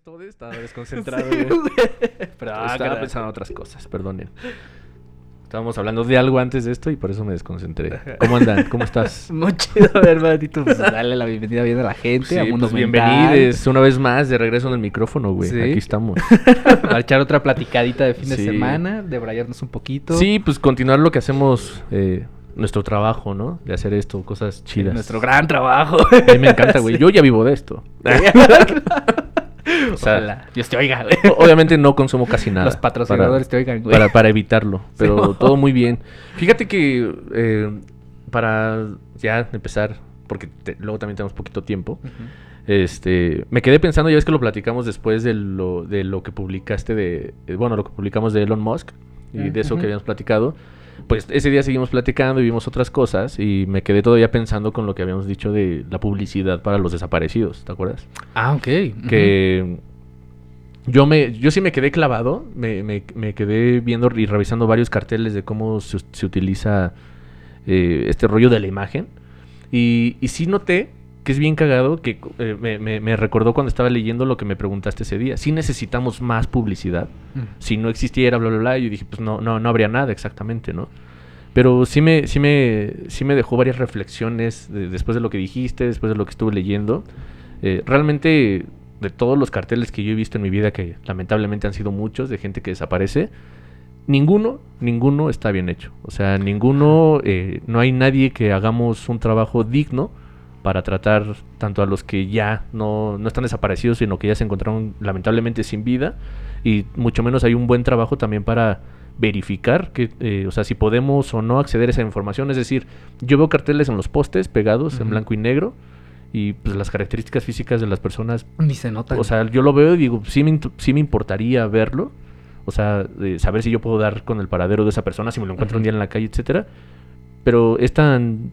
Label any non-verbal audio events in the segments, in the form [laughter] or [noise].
es todo, estaba [laughs] desconcentrado. Pero Ah, estaba pensando en otras cosas, perdonen. Estábamos hablando de algo antes de esto y por eso me desconcentré. ¿Cómo andan? ¿Cómo estás? [laughs] Muy chido, hermanito. Pues [laughs] dale la bienvenida bien a la gente, a Sí, Mundo pues, bienvenidos una vez más de regreso en el micrófono, güey. Sí. Aquí estamos. Para echar otra platicadita de fin de Sí. semana, debrayarnos un poquito. Sí, pues continuar lo que hacemos, eh, nuestro trabajo, ¿no? De hacer esto, cosas chidas. Nuestro gran trabajo. A mí me encanta, güey. Yo ya vivo de esto. O [laughs] sea, Ojalá. Dios te oiga, güey. Obviamente no consumo casi nada. Los patrocinadores para- te oigan, güey. Para, para evitarlo, pero Sí. todo muy bien. Fíjate que eh, para ya empezar, porque te- luego también tenemos poquito tiempo, este, me quedé pensando, ya ves que lo platicamos después de lo, de lo que publicaste de, eh, bueno, lo que publicamos de Elon Musk y de eso que habíamos platicado. Pues ese día seguimos platicando y vimos otras cosas y me quedé todavía pensando con lo que habíamos dicho de la publicidad para los desaparecidos, ¿te acuerdas? Ah, ok. que yo me yo sí me quedé clavado, me, me- me quedé viendo y revisando varios carteles de cómo se, se utiliza eh, este rollo de la imagen y, y sí noté que es bien cagado que eh, me, me- me recordó cuando estaba leyendo lo que me preguntaste ese día. Si necesitamos más publicidad, si no existiera, bla, bla, bla, y yo dije, pues no, no, no habría nada exactamente, ¿no? Pero sí me, sí me, sí me dejó varias reflexiones de- después de lo que dijiste, después de lo que estuve leyendo. Eh, realmente, de todos los carteles que yo he visto en mi vida, que lamentablemente han sido muchos, de gente que desaparece, ninguno, ninguno está bien hecho. O sea, ninguno, eh, no hay nadie que hagamos un trabajo digno para tratar tanto a los que ya no, no están desaparecidos, sino que ya se encontraron lamentablemente sin vida, y mucho menos hay un buen trabajo también para verificar que, eh, o sea, si podemos o no acceder a esa información. Es decir, yo veo carteles en los postes pegados en blanco y negro y pues las características físicas de las personas, Ni se nota. o sea, yo lo veo y digo, sí me, sí me importaría verlo, o sea, saber si yo puedo dar con el paradero de esa persona, si me lo encuentro un día en la calle, etcétera. Pero es tan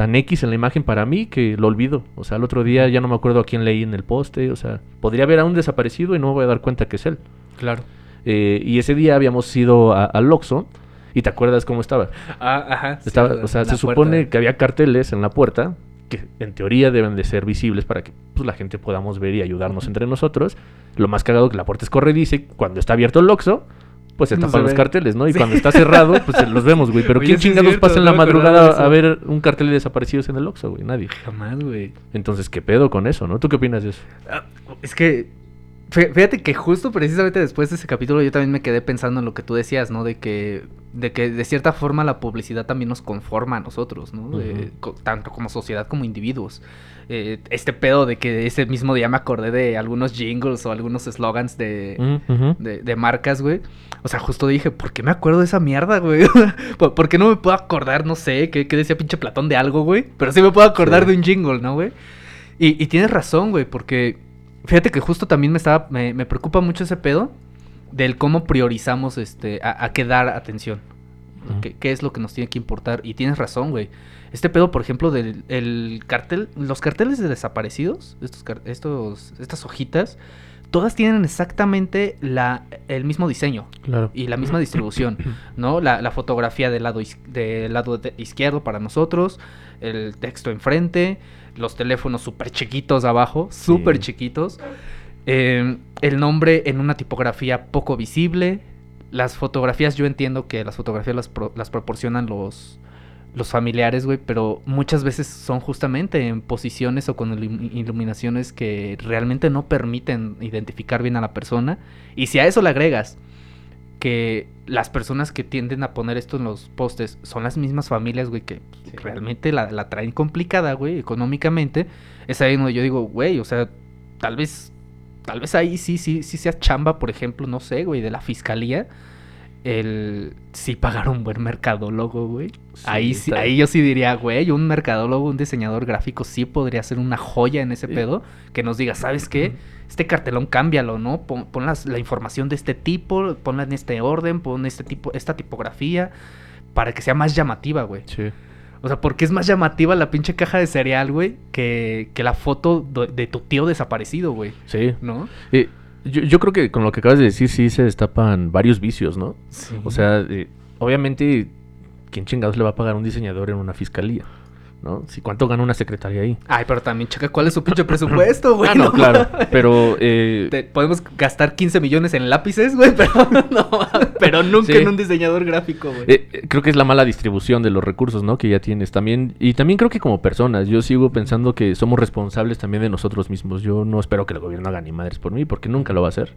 tan X en la imagen para mí que lo olvido. O sea, el otro día ya no me acuerdo a quién leí en el poste. O sea, podría ver a un desaparecido y no me voy a dar cuenta que es él. claro. Eh, y ese día habíamos ido al Oxxo. ¿Y te acuerdas cómo estaba? Ah, ajá. Estaba, o sea, se puerta. supone que había carteles en la puerta que en teoría deben de ser visibles para que pues, la gente podamos ver y ayudarnos entre nosotros. Lo más cagado que la puerta es corrediza y cuando está abierto el Oxxo, pues se No tapan los ve. carteles, ¿no? Y Sí. cuando está cerrado, pues se los vemos, güey. Pero Oye, ¿quién chingados cierto, pasa en no la madrugada a ver un cartel de desaparecidos en el Oxxo, güey? Nadie. Jamás, güey. Entonces, ¿qué pedo con eso, no? ¿Tú qué opinas de eso? Ah, Es que, fí- fíjate que justo precisamente después de ese capítulo yo también me quedé pensando en lo que tú decías, ¿no? De que, de que de cierta forma la publicidad también nos conforma a nosotros, ¿no? De- Ujú. co- tanto como sociedad como individuos. Eh, este pedo de que ese mismo día me acordé de algunos jingles o algunos slogans de, de marcas, güey. O sea, justo dije, ¿por qué me acuerdo de esa mierda, güey? [laughs] ¿Por, por qué no me puedo acordar, no sé, qué, qué decía pinche Platón de algo, güey? Pero sí me puedo acordar Sí. de un jingle, ¿no, güey? Y, y tienes razón, güey, porque fíjate que justo también me estaba, me, me preocupa mucho ese pedo del cómo priorizamos este, a, a qué dar atención. ¿Qué, qué es lo que nos tiene que importar? Y tienes razón, güey. Este pedo, por ejemplo, del el cartel, los carteles de desaparecidos, estos, estos, estas hojitas, todas tienen exactamente la, el mismo diseño Claro. y la misma distribución, ¿no? La, la fotografía del lado, del lado de- izquierdo para nosotros, el texto enfrente, los teléfonos súper chiquitos abajo, súper Sí. chiquitos, eh, el nombre en una tipografía poco visible, las fotografías, yo entiendo que las fotografías las, pro- las proporcionan los, los familiares, güey, pero muchas veces son justamente en posiciones o con ilum- iluminaciones que realmente no permiten identificar bien a la persona. Y si a eso le agregas que las personas que tienden a poner esto en los postes son las mismas familias, güey, que Sí. realmente la, la traen complicada, güey, económicamente, es ahí donde yo digo, güey, o sea, tal vez, tal vez ahí sí, sí, sí sea chamba, por ejemplo, no sé, güey, de la fiscalía, el sí pagar un buen mercadólogo, güey. ahí sí, ahí yo sí diría, güey, un mercadólogo, un diseñador gráfico sí podría ser una joya en ese Sí. pedo, que nos diga, ¿sabes qué? Este cartelón cámbialo, ¿no? Pon, pon las- la información de este tipo, ponla en este orden, pon este tipo, esta tipografía, para que sea más llamativa, güey. Sí. O sea, porque es más llamativa la pinche caja de cereal, güey, que, que la foto de tu tío desaparecido, güey, Sí. ¿no? Eh, yo, yo creo que con lo que acabas de decir sí se destapan varios vicios, ¿no? O sea, eh, obviamente, ¿quién chingados le va a pagar a un diseñador en una fiscalía? ¿no? Si cuánto gana una secretaria ahí. Ay, pero también checa cuál es su pinche presupuesto, [laughs] güey. Ah, no, claro. Pero [laughs] eh, podemos gastar 15 millones en lápices, güey, [laughs] pero, no, pero [laughs] nunca Sí. en un diseñador gráfico, güey. eh, eh, creo que es la mala distribución de los recursos, ¿no? Que ya tienes también. Y también creo que como personas, yo sigo pensando que somos responsables también de nosotros mismos. Yo no espero que el gobierno haga ni madres por mí, porque nunca lo va a hacer.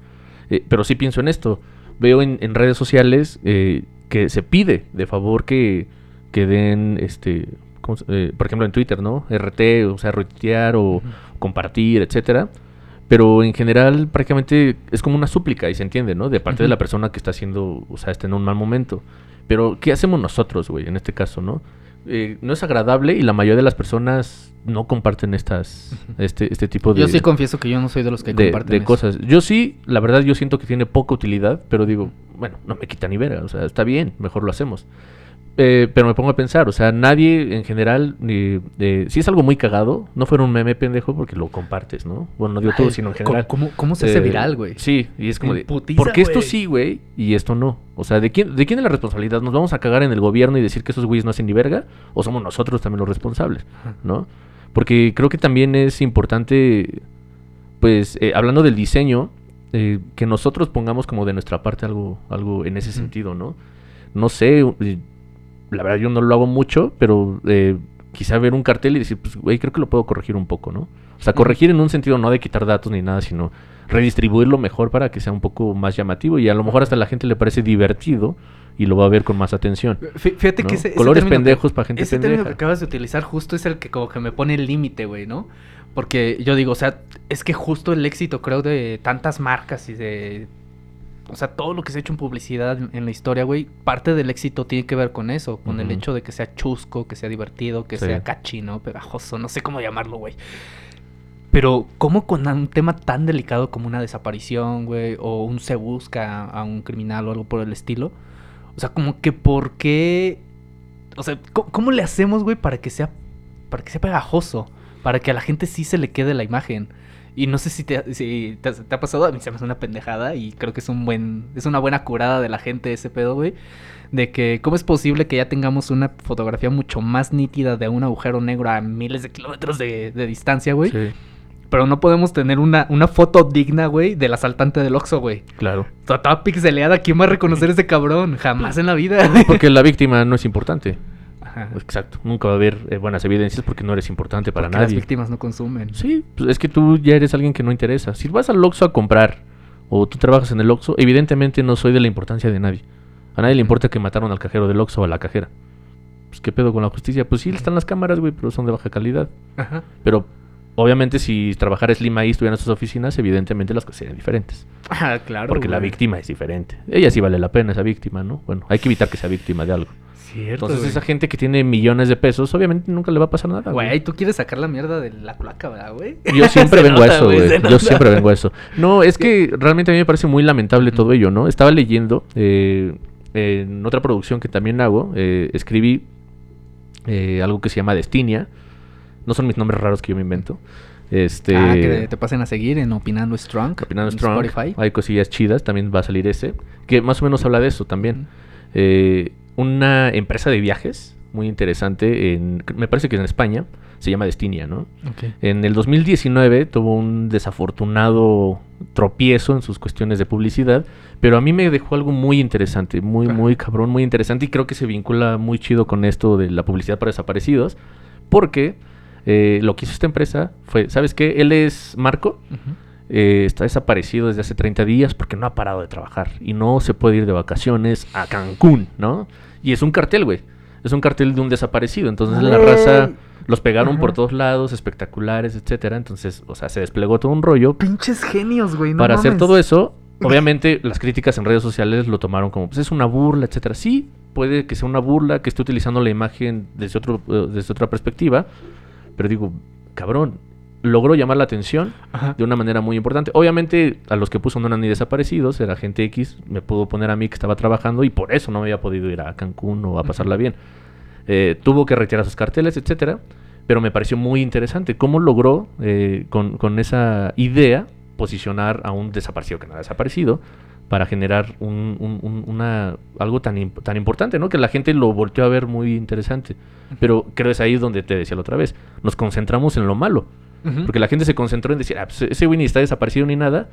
Eh, pero sí pienso en esto. Veo en, en redes sociales eh, que se pide de favor que, que den, este, ¿cómo se- eh, por ejemplo en Twitter, ¿no? RT, o sea, retuitear o compartir, etcétera. Pero en general prácticamente es como una súplica y se entiende, ¿no? De parte de la persona que está haciendo, o sea, está en un mal momento. Pero ¿qué hacemos nosotros, güey, en este caso, no? Eh, no es agradable y la mayoría de las personas no comparten estas, este, este tipo de, Yo sí confieso que yo no soy de los que de, comparten de eso. cosas. Yo sí, la verdad, yo siento que tiene poca utilidad, pero digo, bueno, no me quita ni verga, o sea, está bien, mejor lo hacemos. Eh, pero me pongo a pensar, o sea, nadie en general, ni, si es algo muy cagado, no fuera un meme pendejo porque lo compartes, ¿no? Bueno, no digo todo, Ay, sino en ¿cómo- general. ¿Cómo, cómo se hace Eh, viral, güey? Sí, y es como En de, putiza, ¿por qué esto sí, güey, y esto no? O sea, ¿de quién, ¿de quién es la responsabilidad? ¿Nos vamos a cagar en el gobierno y decir que esos güeyes no hacen ni verga? ¿O somos nosotros también los responsables? ¿No? Porque creo que también es importante, pues, eh, hablando del diseño, eh, que nosotros pongamos como de nuestra parte algo, algo en ese sentido, ¿no? No sé, la verdad yo no lo hago mucho, pero eh, quizá ver un cartel y decir, pues, güey, creo que lo puedo corregir un poco, ¿no? O sea, corregir en un sentido no de quitar datos ni nada, sino redistribuirlo mejor para que sea un poco más llamativo y a lo mejor hasta a la gente le parece divertido y lo va a ver con más atención. Fí- Fíjate ¿no? que ese, ese Colores que- pendejos para gente ese término que pendeja. acabas de utilizar justo es el que como que me pone el límite, güey, ¿no? Porque yo digo, o sea, es que justo el éxito creo de tantas marcas y de... O sea, todo lo que se ha hecho en publicidad en- la historia, güey, parte del éxito tiene que ver con eso, con el hecho de que sea chusco, que sea divertido, que Sí. sea catchy, ¿no? Pegajoso, no sé cómo llamarlo, güey. Pero, ¿cómo con un tema tan delicado como una desaparición, güey? O un se busca a un criminal o algo por el estilo. O sea, como que por qué. O sea, ¿cómo, cómo le hacemos, güey, para que sea. para que sea pegajoso? Para que a la gente sí se le quede la imagen. Y no sé si te, si te, te ha pasado, a mí se me hace una pendejada y creo que es un buen. es una buena curada de la gente ese pedo, güey. De que, ¿cómo es posible que ya tengamos una fotografía mucho más nítida de un agujero negro a miles de kilómetros de, de distancia, güey? Sí, Pero no podemos tener una, una foto digna, güey, del asaltante del Oxxo, güey. claro. Toda, pixeleada, ¿quién va a reconocer a ese cabrón? Jamás en la vida, güey. Porque la víctima no es importante. Ajá. Exacto. Nunca va a haber eh, buenas evidencias porque no eres importante para Porque Las nadie. víctimas no consumen. Sí, pues es que tú ya eres alguien que no interesa. Si vas al Oxxo a comprar o tú trabajas en el Oxxo, evidentemente no soy de la importancia de nadie. A nadie le importa que mataron al cajero del Oxxo o a la cajera. Pues qué pedo con la justicia. Pues sí, están las cámaras, güey, pero son de baja calidad. Ajá. Pero obviamente si trabajara Slim ahí, estuviera en sus oficinas, evidentemente las cosas serían diferentes. Ah, claro. porque la víctima es diferente. Ella sí vale la pena, esa víctima, ¿no? Bueno, hay que evitar que sea víctima de algo. Cierto. Entonces güey. esa gente que tiene millones de pesos, obviamente nunca le va a pasar nada. Güey, tú quieres sacar la mierda de la culaca, ¿verdad, güey? Yo [laughs] siempre vengo nota, a eso, güey, güey. Yo siempre vengo a eso. No, es que [laughs] realmente a mí me parece muy lamentable todo ello, ¿no? Estaba leyendo eh, en otra producción que también hago, eh, escribí eh, algo que se llama Destinia. No son mis nombres raros que yo me invento. Este, Ah, que te pasen a seguir en Opinando Strong. Opinando en Strong. Spotify. Hay cosillas chidas, también va a salir ese. Que más o menos habla de eso también. Eh, una empresa de viajes muy interesante, en, me parece que en España, se llama Destinia, ¿no? En el 2019 tuvo un desafortunado tropiezo en sus cuestiones de publicidad, pero a mí me dejó algo muy interesante, muy, muy cabrón, muy interesante y creo que se vincula muy chido con esto de la publicidad para desaparecidos, porque eh, lo que hizo esta empresa fue, ¿sabes qué? Él es Marco. Eh, está desaparecido desde hace 30 días porque no ha parado de trabajar y no se puede ir de vacaciones a Cancún, ¿no? Y es un cartel, güey. Es un cartel de un desaparecido. Entonces la raza los pegaron por todos lados, espectaculares, etcétera. Entonces, o sea, se desplegó todo un rollo. Pinches genios, güey. no Para hacer todo eso, [laughs] obviamente las críticas en redes sociales lo tomaron como, pues es una burla, etcétera. Sí, puede que sea una burla, que esté utilizando la imagen desde, otro, eh, desde otra perspectiva, pero digo, cabrón, logró llamar la atención Ajá. de una manera muy importante. Obviamente, a los que puso no eran ni desaparecidos, era gente X, me pudo poner a mí que estaba trabajando y por eso no había podido ir a Cancún o a pasarla bien. Eh, tuvo que retirar sus carteles, etcétera, pero me pareció muy interesante cómo logró, eh, con, con esa idea, posicionar a un desaparecido que no ha desaparecido para generar un, un- un- una, algo tan, imp- tan importante, ¿no? Que la gente lo volteó a ver muy interesante. Pero creo es ahí donde te decía la otra vez. Nos concentramos en lo malo. Porque la gente se concentró en decir, ah, pues ese güey ni está desaparecido ni nada.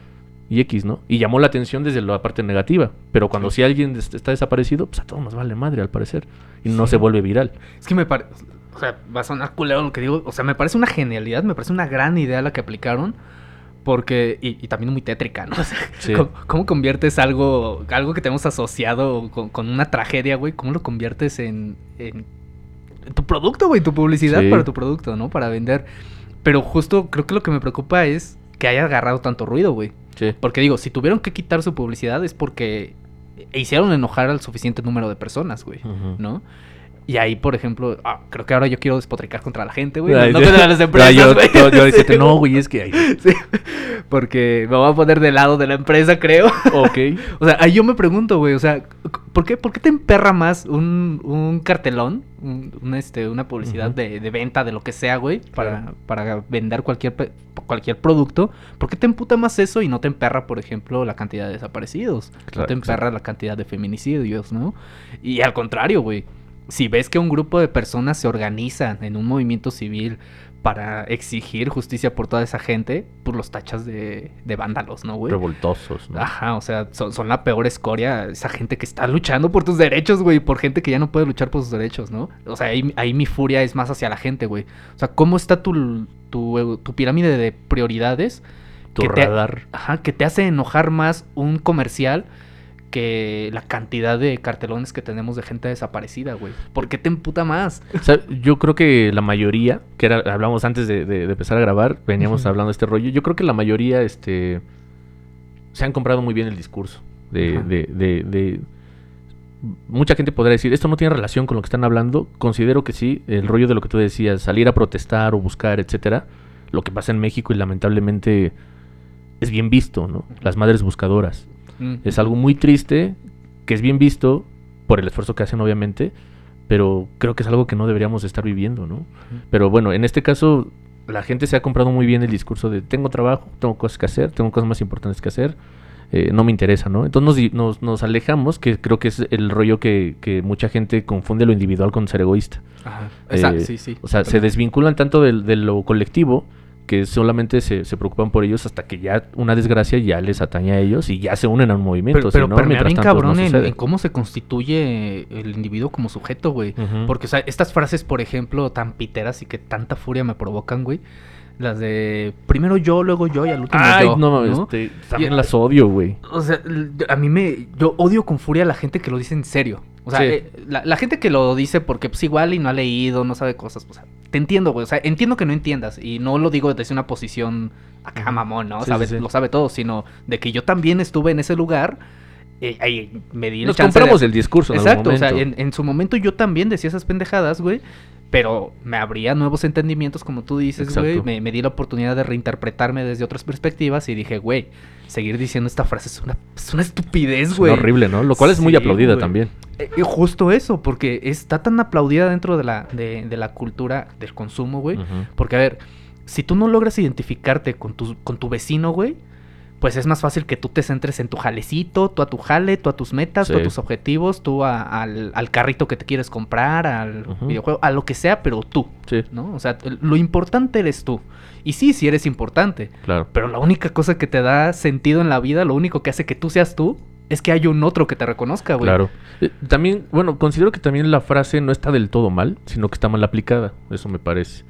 Y X, ¿no? Y llamó la atención desde la parte negativa. Pero cuando si alguien des- está desaparecido, pues a todos nos vale madre al parecer. Y no Sí. se vuelve viral. Es que me parece. O sea, va a sonar culero lo que digo. O sea, me parece una genialidad, me parece una gran idea la que aplicaron. Porque. Y, y también muy tétrica, ¿no? [laughs] O sea, Sí. ¿cómo, cómo conviertes algo. Algo que tenemos asociado con, con una tragedia, güey? ¿Cómo lo conviertes en. en en tu producto, güey? Tu publicidad Sí. para tu producto, ¿no? Para vender. Pero justo creo que lo que me preocupa es que haya agarrado tanto ruido, güey. Sí. Porque digo, si tuvieron que quitar su publicidad es porque hicieron enojar al suficiente número de personas, güey. ¿no? Y ahí, por ejemplo, ah, creo que ahora yo quiero despotricar contra la gente, güey. No, sí. contra las [laughs] empresas, yo, güey. yo- yo [laughs] Sí, decirte, no, güey, es que... ay, Sí, porque me voy a poner del lado de la empresa, creo. ok. [laughs] O sea, ahí yo me pregunto, güey, o sea, ¿por qué, por qué te emperra más un, un cartelón, un, un, este, una publicidad de, de venta, de lo que sea, güey, para, Claro. para vender cualquier, cualquier producto? ¿Por qué te emputa más eso y no te emperra, por ejemplo, la cantidad de desaparecidos? Claro, no te emperra la cantidad de feminicidios, ¿no? Y al contrario, güey, si ves que un grupo de personas se organizan en un movimiento civil para exigir justicia por toda esa gente, pues los tachas de, de vándalos, ¿no, güey? Revoltosos, ¿no? Ajá, o sea, son, son la peor escoria, esa gente que está luchando por tus derechos, güey, por gente que ya no puede luchar por sus derechos, ¿no? O sea, ahí, ahí mi furia es más hacia la gente, güey. O sea, ¿cómo está tu, tu, tu pirámide de prioridades? Tu que te- radar. Ajá, que te hace enojar más un comercial que la cantidad de cartelones que tenemos de gente desaparecida, güey. ¿Por qué te emputa más? O sea, yo creo que la mayoría, que era, hablamos antes de, de- de empezar a grabar, veníamos hablando de este rollo, yo creo que la mayoría, este, se han comprado muy bien el discurso. De, de, de- de- Mucha gente podrá decir, esto no tiene relación con lo que están hablando. Considero que sí, el rollo de lo que tú decías, salir a protestar o buscar, etcétera. Lo que pasa en México y lamentablemente es bien visto, ¿no? Las madres buscadoras. Mm. Es algo muy triste, que es bien visto por el esfuerzo que hacen, obviamente, pero creo que es algo que no deberíamos estar viviendo, ¿no? Pero bueno, en este caso, la gente se ha comprado muy bien el discurso de tengo trabajo, tengo cosas que hacer, tengo cosas más importantes que hacer, eh, no me interesa, ¿no? Entonces nos, nos, nos alejamos, que creo que es el rollo que, que mucha gente confunde lo individual con ser egoísta. Ajá. Esa- Eh, sí, sí. O sea, se desvinculan tanto del- de, lo colectivo que solamente se, se preocupan por ellos hasta que ya una desgracia ya les atañe a ellos y ya se unen a un movimiento. Pero, pero mientras bien no cabrón en, cómo se constituye el individuo como sujeto, güey. Porque, o sea, estas frases, por ejemplo, tan piteras y que tanta furia me provocan, güey. Las de primero yo, luego yo y al último Ay, yo. no, ¿no? este, también Y- las odio, güey. O sea, a mí me. Yo odio con furia a la gente que lo dice en serio. O sea, Sí. eh, la, la gente que lo dice porque, pues, igual y no ha leído, no sabe cosas. O sea, te entiendo, güey. O sea, entiendo que no entiendas. Y no lo digo desde una posición acá, mamón, ¿no? Sí, Sabe- sí, sí. Lo sabe todo, sino de que yo también estuve en ese lugar. eh, me di el Nos de- compramos el discurso en Exacto, algún o sea, en, en su momento yo también decía esas pendejadas, güey. Pero me abría nuevos entendimientos, como tú dices, güey. Me, me di la oportunidad de reinterpretarme desde otras perspectivas y dije, güey, seguir diciendo esta frase es una, es una estupidez, Es güey. horrible, ¿no? Lo cual es muy aplaudida también. Eh, justo eso, porque está tan aplaudida dentro de la, de, de la cultura del consumo, güey. Porque, a ver, si tú no logras identificarte con tu, con tu vecino, güey, pues es más fácil que tú te centres en tu jalecito, tú a tu jale, tú a tus metas, tú a tus objetivos, tú a- al, al carrito que te quieres comprar, al videojuego, a lo que sea, pero tú, Sí, ¿no? O sea, lo importante eres tú. Y sí, sí eres importante, claro. pero la única cosa que te da sentido en la vida, lo único que hace que tú seas tú, es que hay un otro que te reconozca, güey. Claro. Eh, También, bueno, considero que también la frase no está del todo mal, sino que está mal aplicada. Eso me parece.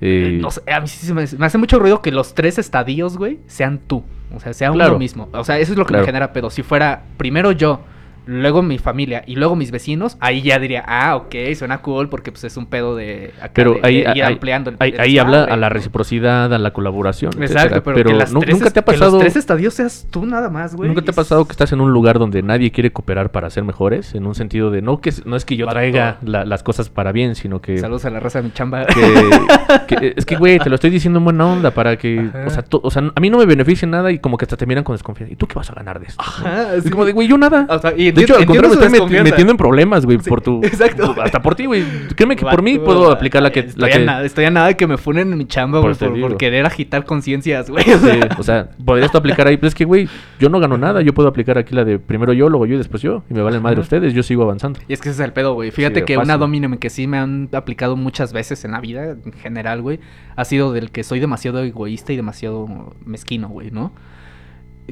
Eh, No sé, a mí sí se me, me hace mucho ruido que los tres estadios, güey, sean tú. O sea, sea Claro. uno mismo. O sea, eso es lo que Claro. me genera pedo. Si fuera primero yo, luego mi familia y luego mis vecinos, ahí ya diría, ah, ok, suena cool porque pues es un pedo de acá Pero de- ahí, de ir ahí- ampliando el, ahí- el ahí habla a la reciprocidad, a la colaboración. Exacto, etcétera. pero, que las tres nunca te ha que pasado. los tres estadios seas tú nada más, güey. ¿Nunca te ha pasado que estás en un lugar donde nadie quiere cooperar para ser mejores? En un sentido de no que no es que yo traiga la- las cosas para bien, sino que, Saludos a la raza de mi chamba. que- [laughs] que- es que güey, te lo estoy diciendo en buena onda para que, o sea, to- o sea, a mí no me beneficia nada y como que hasta te miran con desconfianza. ¿Y tú qué vas a ganar de esto? Ajá, Es sí. como de, güey, yo nada. O sea, y De hecho, al contrario, me desconfianza. metiendo en problemas, güey, Sí, por tu... exacto. Hasta por ti, güey. Créeme que por mí puedo aplicar la que... Estoy, La a nada, estoy a nada de que me funen en mi chamba, Por güey, por, querer agitar conciencias, güey. Sí, [laughs] o sea, podrías tú aplicar ahí, pero es que, güey, yo no gano nada. Yo puedo aplicar aquí la de primero yo, luego yo y después yo. Y me valen madre ustedes, yo sigo avanzando. Y es que ese es el pedo, güey. Fíjate que una domíname que sí me han aplicado muchas veces en la vida, en general, güey, ha sido del que soy demasiado egoísta y demasiado mezquino, güey, ¿no?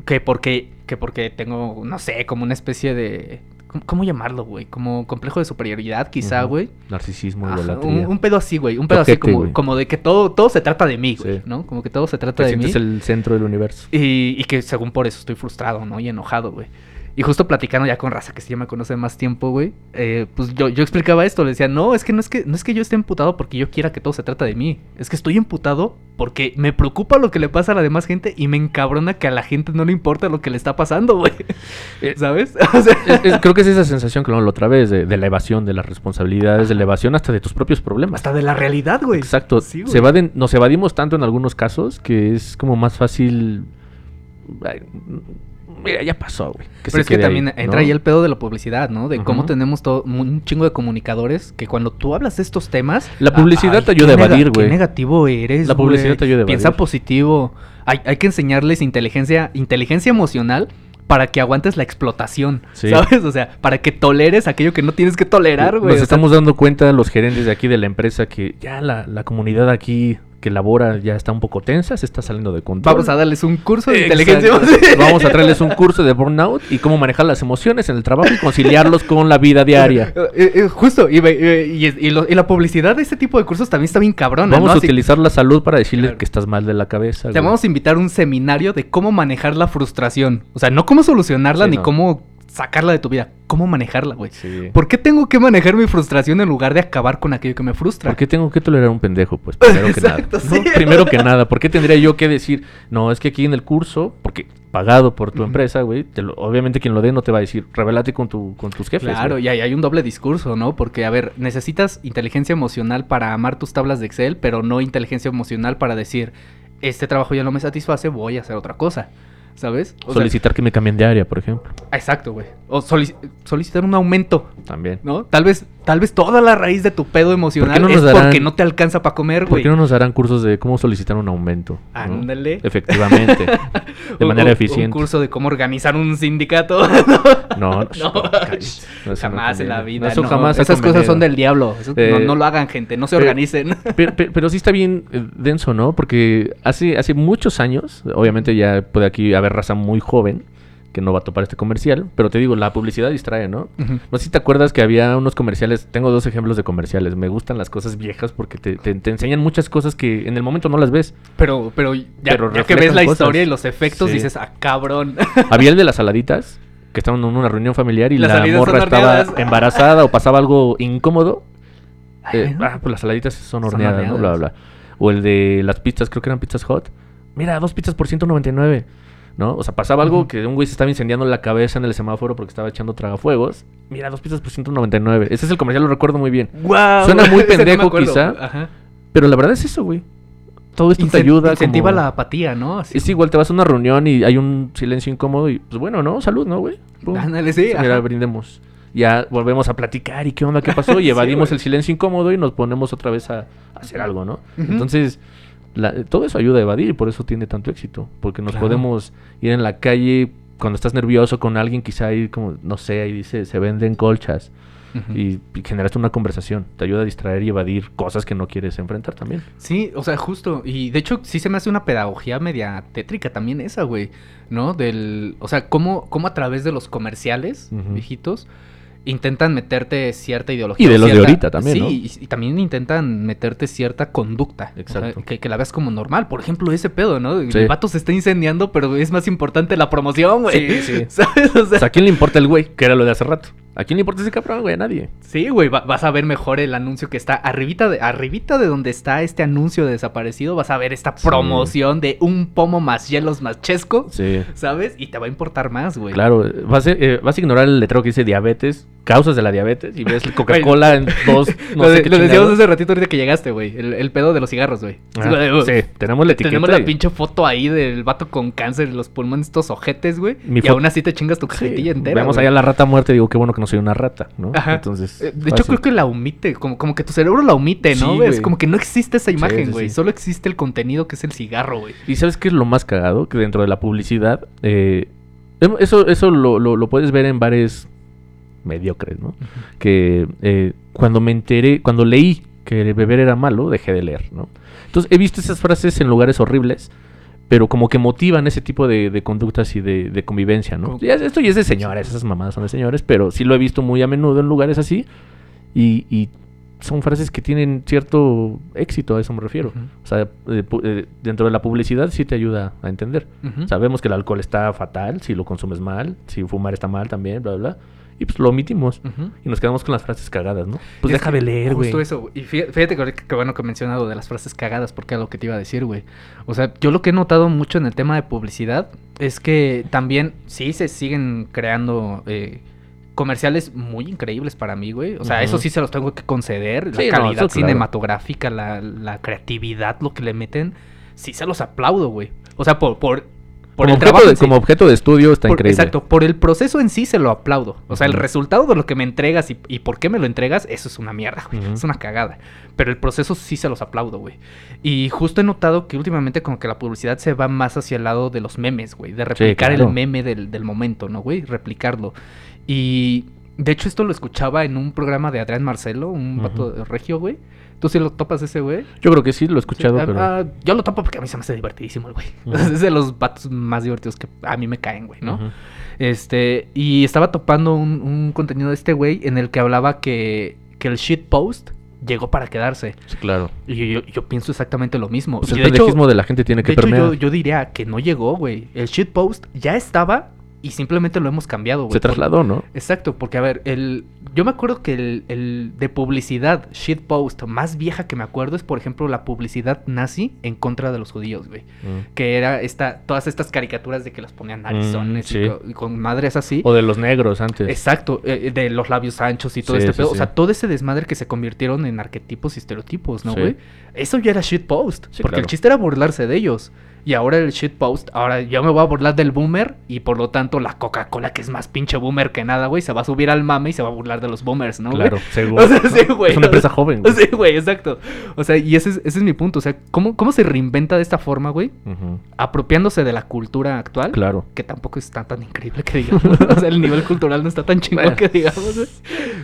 Que porque, que porque tengo, no sé, como una especie de... ¿Cómo, cómo llamarlo, güey? Como complejo de superioridad, quizá, güey. Narcisismo, Ajá, un, un pedo así, güey. Un pedo así como, como de que todo, todo se trata de mí, güey, Sí. ¿no? Como que todo se trata Te de mí. el centro del universo. Y, y que según por eso estoy frustrado, ¿no? Y enojado, güey. Y justo platicando ya con Raza, que sí ya me conoce más tiempo, güey. eh, pues yo, yo explicaba esto, le decía, no, es que no es que no es que yo esté emputado porque yo quiera que todo se trata de mí. Es que estoy emputado porque me preocupa lo que le pasa a la demás gente y me encabrona que a la gente no le importa lo que le está pasando, güey. [laughs] ¿Sabes? [laughs] O sea, Es- es- creo que es esa sensación que lo otra vez, de, de la evasión de las responsabilidades, de la evasión hasta de tus propios problemas. hasta de la realidad, güey. Exacto. Sí, güey. se evaden- nos evadimos tanto en algunos casos que es como más fácil. Mira, ya pasó, güey. Pero es que ahí, también ¿no? entra ahí el pedo de la publicidad, ¿no? De cómo tenemos todo un chingo de comunicadores que cuando tú hablas de estos temas... La publicidad te ayuda a evadir, güey. Qué negativo eres, La publicidad te ayuda a Piensa evadir. positivo. Hay, hay que enseñarles inteligencia, inteligencia emocional para que aguantes la explotación, Sí. ¿sabes? O sea, para que toleres aquello que no tienes que tolerar, güey. Nos sea, estamos dando cuenta los gerentes de aquí de la empresa que ya la, la comunidad aquí que labora ya está un poco tensa, se está saliendo de control. Vamos a darles un curso de inteligencia emocional. Vamos a traerles un curso de burnout y cómo manejar las emociones en el trabajo y conciliarlos con la vida diaria. [laughs] Eh, eh, justo, y, y, y- y lo- y la publicidad de este tipo de cursos también está bien cabrona, Vamos ¿no? a utilizar la salud para decirle Claro. que estás mal de la cabeza. Te güey. vamos a invitar a un seminario de cómo manejar la frustración. O sea, no cómo solucionarla Sí, ni no. cómo sacarla de tu vida. Cómo manejarla, güey. Sí. ¿Por qué tengo que manejar mi frustración en lugar de acabar con aquello que me frustra? ¿Por qué tengo que tolerar a un pendejo? Pues [laughs] primero que nada. Exacto, ¿no? sí. Primero que nada, ¿por qué tendría yo que decir, no, es que aquí en el curso, porque pagado por tu empresa, güey, te lo- obviamente quien lo dé no te va a decir, revélate con, tu, con tus jefes. Claro, güey". y hay, hay un doble discurso, ¿no? Porque, a ver, necesitas inteligencia emocional para amar tus tablas de Excel, pero no inteligencia emocional para decir, este trabajo ya no me satisface, voy a hacer otra cosa. ¿Sabes? O sea, Solicitar que me cambien de área, por ejemplo. exacto, güey. O solici- solicitar un aumento, También. ¿no? Tal vez, tal vez toda la raíz de tu pedo emocional no es darán- porque no te alcanza para comer, ¿Por güey. qué no nos darán cursos de cómo solicitar un aumento? ¿no? Ándale. Efectivamente. [laughs] de Un- manera eficiente. Un curso de cómo organizar un sindicato. [laughs] No, no, jamás en la vida. Eso no. jamás Esas cosas son del diablo. Eso Eh, no, lo hagan, gente. No se pero- organicen. [laughs] Pero, pero- pero sí está bien eh, denso, ¿no? Porque hace, hace muchos años, obviamente ya puede aquí haber raza muy joven que no va a topar este comercial, pero te digo, la publicidad distrae, ¿no? No sé si te acuerdas que había unos comerciales, tengo dos ejemplos de comerciales, me gustan las cosas viejas porque te, te- te enseñan muchas cosas que en el momento no las ves. Pero, pero ya, Pero ya que ves la cosas. historia y los efectos, Sí. dices, ah, cabrón. [laughs] Había el de las saladitas, que estaban en una reunión familiar y Las la morra estaba horneadas. embarazada o pasaba algo incómodo. Ay, Eh, ah, pues las saladitas son Son horneadas, ¿no? Bla, bla. O el de las pizzas, creo que eran pizzas hot. Mira, dos pizzas por 199. ¿No? O sea, pasaba algo que un güey se estaba incendiando la cabeza en el semáforo porque estaba echando tragafuegos. Mira, dos pizzas por 199. Ese es el comercial, lo recuerdo muy bien. Guau, Suena muy [laughs] no pendejo, quizá. Ajá. Pero la verdad es eso, güey. Todo esto te ayuda. Incentiva como- la apatía, ¿no? Así. Es igual, te vas a una reunión y hay un silencio incómodo y pues bueno, ¿no? Salud, ¿no, güey? Ándale, sí. Mira, ajá. brindemos. Ya volvemos a platicar y qué onda, qué pasó. Y [laughs] evadimos el silencio incómodo y nos ponemos otra vez a, a hacer algo, ¿no? Entonces, la- todo eso ayuda a evadir y por eso tiene tanto éxito. Porque nos Claro. podemos ir en la calle cuando estás nervioso con alguien, quizá ahí como, no sé, ahí dice, se venden colchas. Y, y generaste una conversación. Te ayuda a distraer y evadir cosas que no quieres enfrentar también. Sí, o sea, justo. Y de hecho, sí se me hace una pedagogía media tétrica también esa, güey. ¿No? Del. O sea, cómo, cómo a través de los comerciales, viejitos, intentan meterte cierta ideología. Y de los de ahorita también, Sí, ¿no? y, y también intentan meterte cierta conducta. o sea, Exacto. que, que la veas como normal. Por ejemplo, ese pedo, ¿no? Sí. El vato se está incendiando, pero es más importante la promoción, güey. Sí, sí. [laughs] ¿Sabes? O sea, ¿a quién le importa el güey? Que era lo de hace rato. ¿A quién le importa ese cabrón, güey? A nadie. Sí, güey, va- vas a ver mejor el anuncio que está arribita de, arribita de donde está este anuncio de desaparecido, vas a ver esta Sí. promoción de un pomo más hielos más chesco, Sí. ¿sabes? Y te va a importar más, güey. Claro, vas a, eh, vas a ignorar el letrero que dice diabetes causas de la diabetes y ves [laughs] Coca-Cola en dos. [laughs] No lo, sé qué lo decíamos hace ratito ahorita que llegaste, güey. El, el pedo de los cigarros, güey. Ah, sí, tenemos la etiqueta. Tenemos la y- pinche foto ahí del vato con cáncer, los pulmones estos ojetes, güey. Y aún así te chingas tu Sí, cajetilla entera. Vemos güey. ahí a la rata muerta y digo, qué bueno que no soy una rata, ¿no? Ajá. Entonces. Eh, De hecho, creo que la omite, como, como que tu cerebro la omite, ¿no? Sí, güey? Es güey. como que no existe esa imagen, güey. sí. Solo existe el contenido que es el cigarro, güey. ¿Y sabes qué es lo más cagado? Que dentro de la publicidad, eh, em- eso, eso lo, lo- lo puedes ver en bares mediocres, ¿no? Que eh, cuando me enteré, cuando leí que beber era malo, dejé de leer, ¿no? Entonces he visto esas frases en lugares horribles, pero como que motivan ese tipo de, de conductas y de, de convivencia, ¿no? Ya, esto ya es de señores, esas mamadas son de señores, pero sí lo he visto muy a menudo en lugares así y, y son frases que tienen cierto éxito, a eso me refiero. O sea, eh, eh, dentro de la publicidad sí te ayuda a entender. Sabemos que el alcohol está fatal, si lo consumes mal, si fumar está mal también, bla, bla, bla. Y pues lo omitimos. Y nos quedamos con las frases cagadas, ¿no? Pues Es de leer, güey. Justo eso, güey. Y fí- fíjate que, que bueno que he mencionado de las frases cagadas, porque es lo que te iba a decir, güey. O sea, yo lo que he notado mucho en el tema de publicidad es que también sí se siguen creando eh, comerciales muy increíbles para mí, güey. O sea, Ujú. eso sí se los tengo que conceder. Sí, la no, calidad eso claro. cinematográfica, la, la creatividad, lo que le meten, sí se los aplaudo, güey. O sea, por, por, por como, el objeto de, sí. como objeto de estudio está Por- increíble. Exacto, por el proceso en sí se lo aplaudo. O sea, el resultado de lo que me entregas y, y por qué me lo entregas, eso es una mierda, güey. Es una cagada. Pero el proceso sí se los aplaudo, güey. Y justo he notado que últimamente como que la publicidad se va más hacia el lado de los memes, güey. De replicar claro. el meme del, del momento, ¿no, güey? Replicarlo. Y de hecho esto lo escuchaba en un programa de Adrián Marcelo, un vato Ujú. de regio, güey. ¿Tú sí lo topas ese, güey? Yo creo que sí, lo he escuchado, Sí, ah, pero... ah, yo lo topo porque a mí se me hace divertidísimo el güey. [laughs] Es de los vatos más divertidos que a mí me caen, güey, ¿no? Este, y estaba topando un, un contenido de este güey en el que hablaba que, que el shitpost llegó para quedarse. Sí, claro. Y yo, pienso exactamente lo mismo. Pues Y el de hecho, de la gente tiene que de hecho, yo, yo diría que no llegó, güey. El shitpost ya estaba y simplemente lo hemos cambiado, güey. Se trasladó, ¿no? Exacto, porque a ver, el, yo me acuerdo que el, el de publicidad shitpost más vieja que me acuerdo es, por ejemplo, la publicidad nazi en contra de los judíos, güey. Mm. Que era esta, todas estas caricaturas de que los ponían narizones sí. y, co- y con madres así. O de los negros antes. Exacto, eh, de los labios anchos y todo Sí, este sí, pedo. O sea, todo ese desmadre que se convirtieron en arquetipos y estereotipos, ¿no, güey? Eso ya era shitpost. Porque el chiste era burlarse de ellos. Y ahora el shitpost, ahora yo me voy a burlar del boomer y por lo tanto la Coca-Cola, que es más pinche boomer que nada, güey, se va a subir al mame y se va a burlar de los boomers, ¿no? Claro, [laughs] seguro. O sea, sí, güey. Es una empresa joven, güey. [laughs] Sí, güey, exacto. O sea, y ese es, ese es mi punto. O sea, ¿cómo, ¿cómo se reinventa de esta forma, güey? Apropiándose de la cultura actual. Claro. Que tampoco está tan increíble que digamos. [laughs] o sea, el nivel cultural no está tan chingón Bueno. que digamos, güey.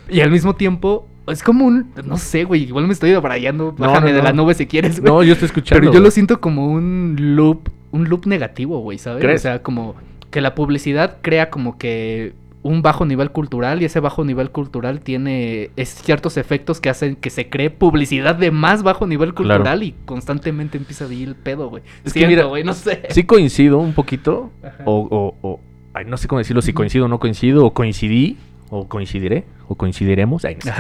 Y al mismo tiempo, es como un. No sé, güey. Igual me estoy debrayando. No, Bájame no, de no. la nube si quieres, güey. No, yo estoy escuchando. Pero yo lo siento como un loop. Un loop negativo, güey, ¿sabes? ¿Crees? O sea, como que la publicidad crea como que un bajo nivel cultural y ese bajo nivel cultural tiene ciertos efectos que hacen que se cree publicidad de más bajo nivel Claro. cultural y constantemente empieza a ir el pedo, güey. Es que mira, güey, no sé. Sí coincido un poquito. O, o, o- ay, no sé cómo decirlo, si coincido o no coincido, o coincidí, o coincidiré, o coincidiremos. Ay, no.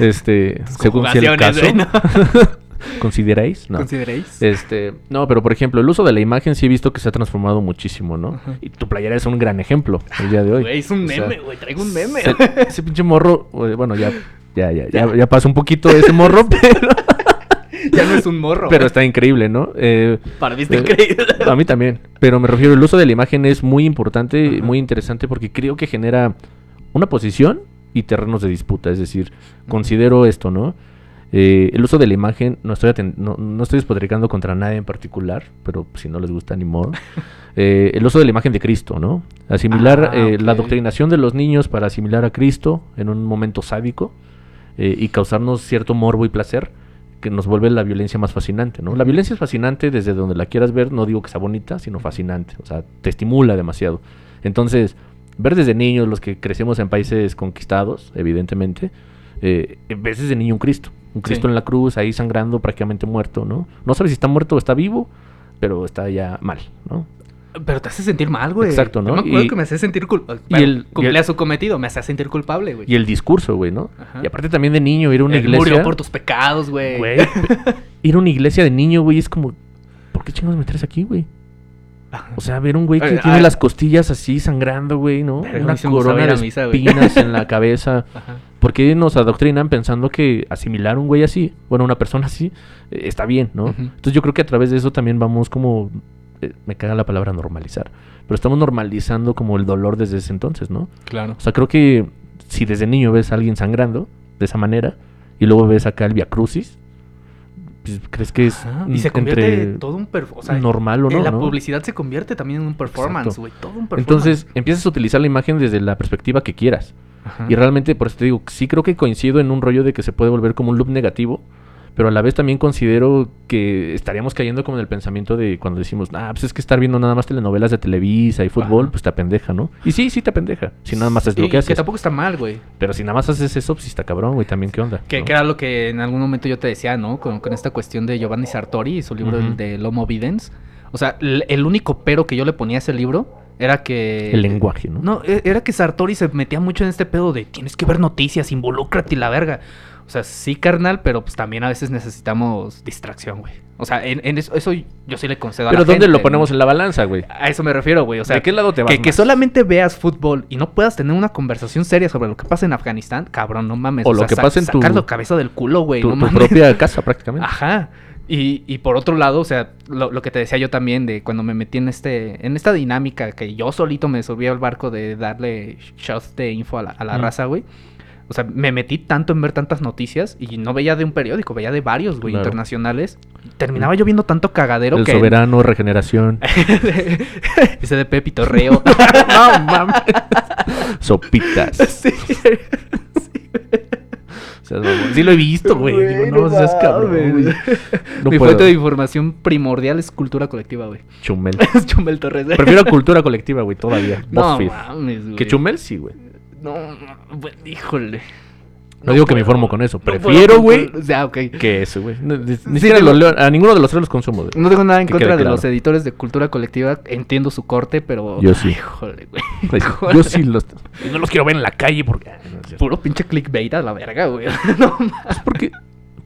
[laughs] Este, según sea el caso. [laughs] ¿Consideráis? No. ¿Consideréis? Este, no, pero por ejemplo, el uso de la imagen sí he visto que se ha transformado muchísimo, ¿no? Ajá. Y tu playera es un gran ejemplo el día de hoy. Güey, es un O sea, meme, güey. Traigo un meme. ese, [laughs] ese pinche morro, bueno, ya, ya, ya, ya, ya pasó un poquito de ese morro, pero, ya no es un morro. pero güey. está increíble, ¿no? Eh, Para mí está eh, increíble. A mí también. Pero me refiero, el uso de la imagen es muy importante, Ajá. muy interesante, porque creo que genera una posición y terrenos de disputa. Es decir, considero esto, ¿no? Eh, el uso de la imagen, no estoy, no, no estoy despotricando contra nadie en particular, pero si no les gusta, ni modo. [laughs] Eh, el uso de la imagen de Cristo, ¿no? Asimilar Ah, eh, la doctrinación de los niños para asimilar a Cristo en un momento sádico eh, y causarnos cierto morbo y placer que nos vuelve la violencia más fascinante, ¿no? La violencia es fascinante desde donde la quieras ver, no digo que sea bonita, sino fascinante, o sea, te estimula demasiado. Entonces, ver desde niños, los que crecemos en países conquistados, evidentemente, eh, ves desde niño un Cristo, un Cristo Sí. en la cruz, ahí sangrando, prácticamente muerto, ¿no? No sabes si está muerto o está vivo, pero está ya mal, ¿no? Pero te hace sentir mal, güey. Exacto, ¿no? Yo me acuerdo Y- que me hacía sentir culpable. y el- cumplía y el- su cometido, me hacía sentir culpable, güey. Y el discurso, güey, ¿no? Ajá. Y aparte también de niño, ir a una Él iglesia... murió por tus pecados, güey. Güey, [laughs] ir a una iglesia de niño, güey, es como... ¿Por qué chingados me traes aquí, güey? O sea, ver un güey que tiene las costillas así sangrando, güey, ¿no? Una corona de misa, güey. espinas en [laughs] la cabeza. Ajá. ¿Por qué nos adoctrinan pensando que asimilar un güey así, bueno, una persona así, eh, está bien, ¿no? Entonces yo creo que a través de eso también vamos como, eh, me caga la palabra normalizar, pero estamos normalizando como el dolor desde ese entonces, ¿no? Claro. O sea, creo que si desde niño ves a alguien sangrando de esa manera y luego ves acá el Via Crucis, pues, crees que es Ajá, Y se convierte entre todo un o sea, normal o no, en la ¿no? publicidad se convierte también en un performance, güey. Todo un performance. Entonces empiezas a utilizar la imagen desde la perspectiva que quieras. Ajá. Y realmente, por eso te digo, sí creo que coincido en un rollo de que se puede volver como un loop negativo, pero a la vez también considero que estaríamos cayendo como en el pensamiento de cuando decimos, ah, pues es que estar viendo nada más telenovelas de Televisa y fútbol, Ajá. pues te apendeja, ¿no? Y sí, sí te apendeja, si nada más es Y- lo que haces. tampoco está mal, güey. Pero si nada más haces eso, pues sí está cabrón, güey, también qué onda. Que, ¿no? que era lo que en algún momento yo te decía, ¿no? Con, con esta cuestión de Giovanni Sartori y su libro de Lomo Videns. O sea, el, el único pero que yo le ponía a ese libro era que... El lenguaje, ¿no? No, e- era que Sartori se metía mucho en este pedo de tienes que ver noticias, involúcrate y la verga. O sea, sí, carnal, pero pues también a veces necesitamos distracción, güey. O sea, en, en eso, eso yo sí le concedo a Pero la ¿dónde gente, lo ponemos en la balanza, güey? A eso me refiero, güey. O sea, ¿De qué lado te vas que, solamente veas fútbol y no puedas tener una conversación seria sobre lo que pasa en Afganistán, cabrón, no mames. O lo que pasa en tu- Sacarlo cabeza del culo, güey. tu, no tu mames. propia casa, prácticamente. Ajá. Y, y por otro lado, o sea, lo, lo que te decía yo también de cuando me metí en este en esta dinámica que yo solito me subí al barco de darle shots de info a la, a la Mm. raza, güey. O sea, me metí tanto en ver tantas noticias y no veía de un periódico, veía de varios, güey, Claro. internacionales. Terminaba yo viendo tanto cagadero El que... soberano, regeneración, [laughs] Ese de Pepito Reo. [laughs] no [laughs] mames. Sopitas. sí. O sea, mamón. sí lo he visto, güey. Digo, no, seas cabrón, güey. No Mi puedo. fuente de información primordial es cultura colectiva, güey. Chumel. Es Chumel Torres. Prefiero cultura colectiva, güey, todavía. No mames, güey. Que Chumel sí, güey. No, no, güey, híjole. No, digo que me informo con eso. Prefiero, güey, O sea, ok. que eso, güey. Ni, ni Sí, siquiera digo- lo leo- a ninguno de los tres los consumo. No tengo nada en Que contra de claro. los editores de cultura colectiva. Entiendo su corte, pero. Yo sí. Híjole, güey. Pues. [laughs] Yo sí los... No los quiero ver en la calle porque... Puro pinche clickbait a la verga, güey. [laughs] no. Es porque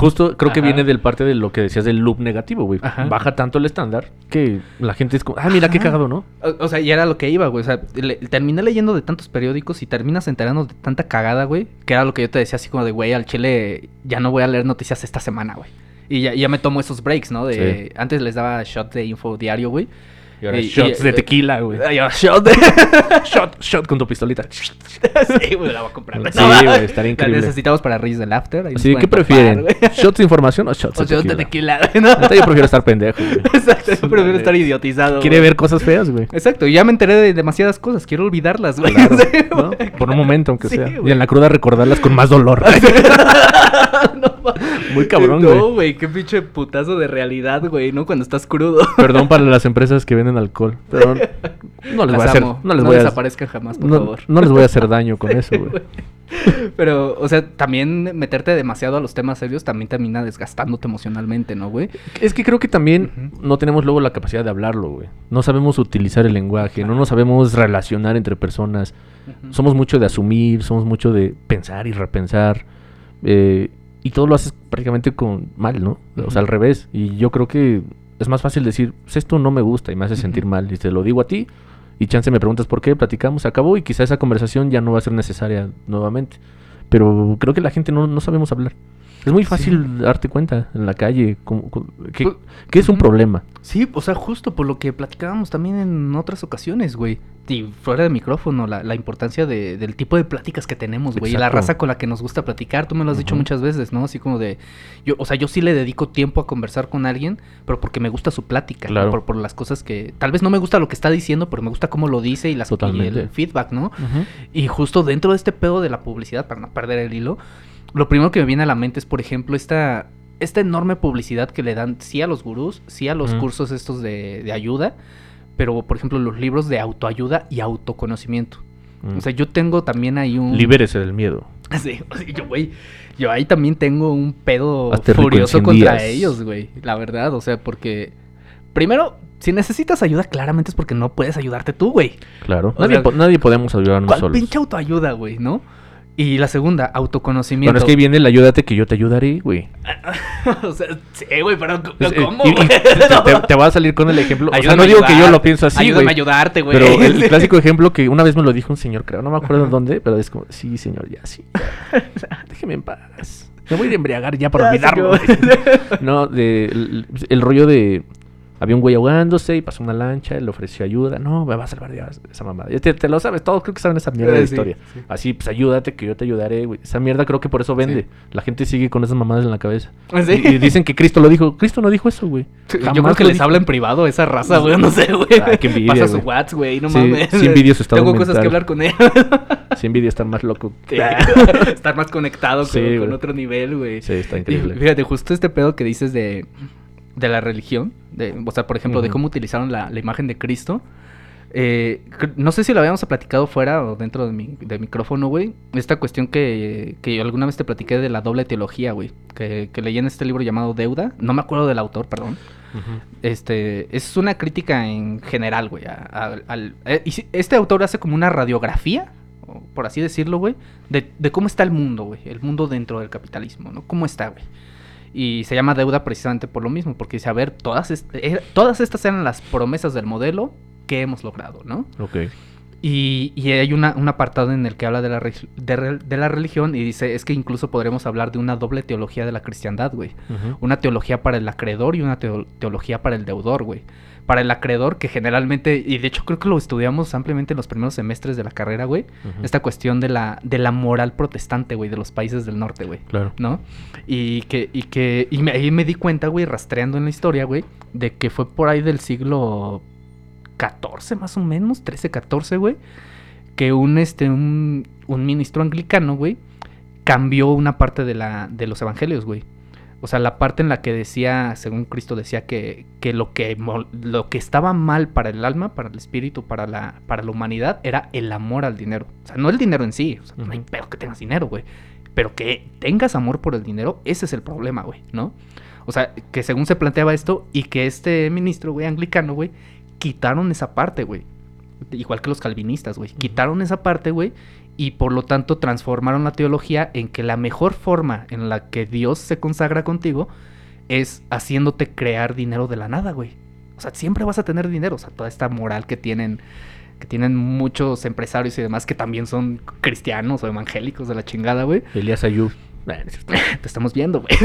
justo creo que viene del parte de lo que decías del loop negativo, güey. Ajá. Baja tanto el estándar que la gente es como, ah, mira qué cagado, ¿no? O, o sea, y era lo que iba, güey. O sea, le- terminé leyendo de tantos periódicos y terminas enterando de tanta cagada, güey. Que era lo que yo te decía, así como de, güey, al chile ya no voy a leer noticias esta semana, güey. Y ya, ya me tomo esos breaks, ¿no? De, Antes les daba shot de info diario, güey. Y ahora Y- shots y- de tequila, güey. Ahora shot de... [laughs] shot, shot con tu pistolita. [laughs] sí, güey, la voy a comprar. Sí, No, güey, estaría La increíble. necesitamos para Reyes del After. ahí Así, ¿qué topar, prefieren? [laughs] ¿Shots de información o shots O de shot de tequila? ¿no? Yo prefiero estar pendejo, güey. Exacto, yo prefiero estar idiotizado. Quiere ver cosas feas, güey. Exacto, y ya me enteré de demasiadas cosas, quiero olvidarlas, güey. Claro, Sí, ¿no? Por un momento, aunque Sí, sea. Y en la cruda recordarlas con más dolor. No, Muy cabrón, No, güey. güey, qué pinche putazo de realidad, güey, ¿no? Cuando estás crudo. Perdón para las empresas que venden alcohol. Pero no les voy a hacer. amo. No les voy a desaparezcan jamás, por no, favor. no les voy a hacer [laughs] daño con eso, güey. [laughs] Pero, o sea, también meterte demasiado a los temas serios también termina desgastándote emocionalmente, ¿no, güey? Es que creo que también no tenemos luego la capacidad de hablarlo, güey. No sabemos utilizar el lenguaje, no nos sabemos relacionar entre personas. Somos mucho de asumir, somos mucho de pensar y repensar. eh, y todo lo haces prácticamente con mal, ¿no? O sea, al revés. Y yo creo que es más fácil decir, pues esto no me gusta y me hace sentir mal. Y te lo digo a ti. Y chance me preguntas por qué, platicamos, se acabó y quizá esa conversación ya no va a ser necesaria nuevamente. Pero creo que la gente no, no sabemos hablar. Es muy fácil darte cuenta en la calle cómo- que, Pues, que es un problema. Sí, o sea, justo por lo que platicábamos también en otras ocasiones, güey. Y fuera de micrófono, la, la importancia de- del tipo de pláticas que tenemos, güey. Y la raza con la que nos gusta platicar, tú me lo has dicho muchas veces, ¿no? Así como de... yo O sea, yo sí le dedico tiempo a conversar con alguien, pero porque me gusta su plática. ¿no? Claro. Por, por las cosas que... Tal vez no me gusta lo que está diciendo, pero me gusta cómo lo dice y, las, y el feedback, ¿no? Y justo dentro de este pedo de la publicidad, para no perder el hilo, lo primero que me viene a la mente es, por ejemplo, esta, esta enorme publicidad que le dan sí a los gurús, sí a los cursos estos de, de ayuda, pero por ejemplo los libros de autoayuda y autoconocimiento. Mm. O sea, yo tengo también ahí un... Libérese del miedo. [laughs] Sí, yo, güey, yo ahí también tengo un pedo Hazte furioso 100 contra días. ellos, güey. La verdad, o sea, porque... Primero, si necesitas ayuda, claramente es porque no puedes ayudarte tú, güey. Claro. Nadie, sea, po- nadie podemos ayudarnos ¿Cuál solos. pinche autoayuda, güey, no? Y la segunda, autoconocimiento. Bueno, es que viene el ayúdate que yo te ayudaré, güey. [laughs] o sea, sí, güey, pero eh, ¿cómo, güey? te, te- [laughs] voy a salir con el ejemplo. O sea, Ayúdame no digo que yo lo pienso así, Ayúdame güey. a ayudarte, güey. Pero el [laughs] clásico ejemplo que una vez me lo dijo un señor, creo, no me acuerdo dónde, pero es como, sí, señor, ya, sí. Déjeme en paz. Me voy a embriagar ya para olvidarlo. no, de, el, el rollo de... Había un güey ahogándose y pasó una lancha, le ofreció ayuda. No, me va a salvar ya esa mamada. Te, te lo sabes, todos creo que saben esa mierda de Eh, historia. sí. Así, pues ayúdate que yo te ayudaré, güey. Esa mierda creo que por eso vende. Sí. La gente sigue con esas mamadas en la cabeza. ¿Sí? Y, y dicen que Cristo lo dijo. Cristo no dijo eso, güey. Yo creo que les dijo. habla en privado esa raza, güey. No sé, güey. Ay, qué envidia, Pasa su. WhatsApp, güey. No mames. sí envidio su estado Tengo cosas que hablar con él. [laughs] Sí, envidia estar más loco. [laughs] Estar más conectado con, otro nivel, güey. Sí, está Y increíble. fíjate, justo este pedo que dices de, de la religión, de, o sea, por ejemplo, de cómo utilizaron la, la imagen de Cristo. eh, no sé si lo habíamos platicado fuera o dentro de mi de micrófono, güey. Esta cuestión que, que yo alguna vez te platiqué de la doble teología, güey. Que, que leí en este libro llamado Deuda. No me acuerdo del autor, perdón. Este, es una crítica en general, güey. a- a- al, eh, este autor hace como una radiografía, por así decirlo, güey, de, de cómo está el mundo, güey. El mundo dentro del capitalismo, ¿no? ¿Cómo está, güey? Y se llama deuda precisamente por lo mismo, porque dice, a ver, todas, eh, todas estas eran las promesas del modelo que hemos logrado, ¿no? Ok. Y, y hay una, un apartado en el que habla de la, de, la religión y dice, es que incluso podremos hablar de una doble teología de la cristiandad, güey. Una teología para el acreedor y una teo- teología para el deudor, güey. Para el acreedor, que generalmente, y de hecho creo que lo estudiamos ampliamente en los primeros semestres de la carrera, güey. Esta cuestión de la, de la moral protestante, güey, de los países del norte, güey. Claro. ¿No? Y que, y que, y me- ahí me di cuenta, güey, rastreando en la historia, güey, de que fue por ahí del siglo XIV, más o menos, 13, 14, güey, que un, este, un, un ministro anglicano, güey, cambió una parte de, la, de los evangelios, güey. O sea, la parte en la que decía, según Cristo decía que, que, lo, que lo que estaba mal para el alma, para el espíritu, para la, para la humanidad, era el amor al dinero. O sea, no el dinero en sí. O sea, no hay pedo que tengas dinero, güey. Pero que tengas amor por el dinero, ese es el problema, güey, ¿no? O sea, que según se planteaba esto y que este ministro, güey, anglicano, güey, quitaron esa parte, güey. Igual que los calvinistas, güey. Quitaron esa parte, güey. Y por lo tanto transformaron la teología en que la mejor forma en la que Dios se consagra contigo es haciéndote crear dinero de la nada, güey. O sea, siempre vas a tener dinero. O sea, toda esta moral que tienen que tienen muchos empresarios y demás que también son cristianos o evangélicos de la chingada, güey. Elías Ayub. [laughs] Te estamos viendo, güey.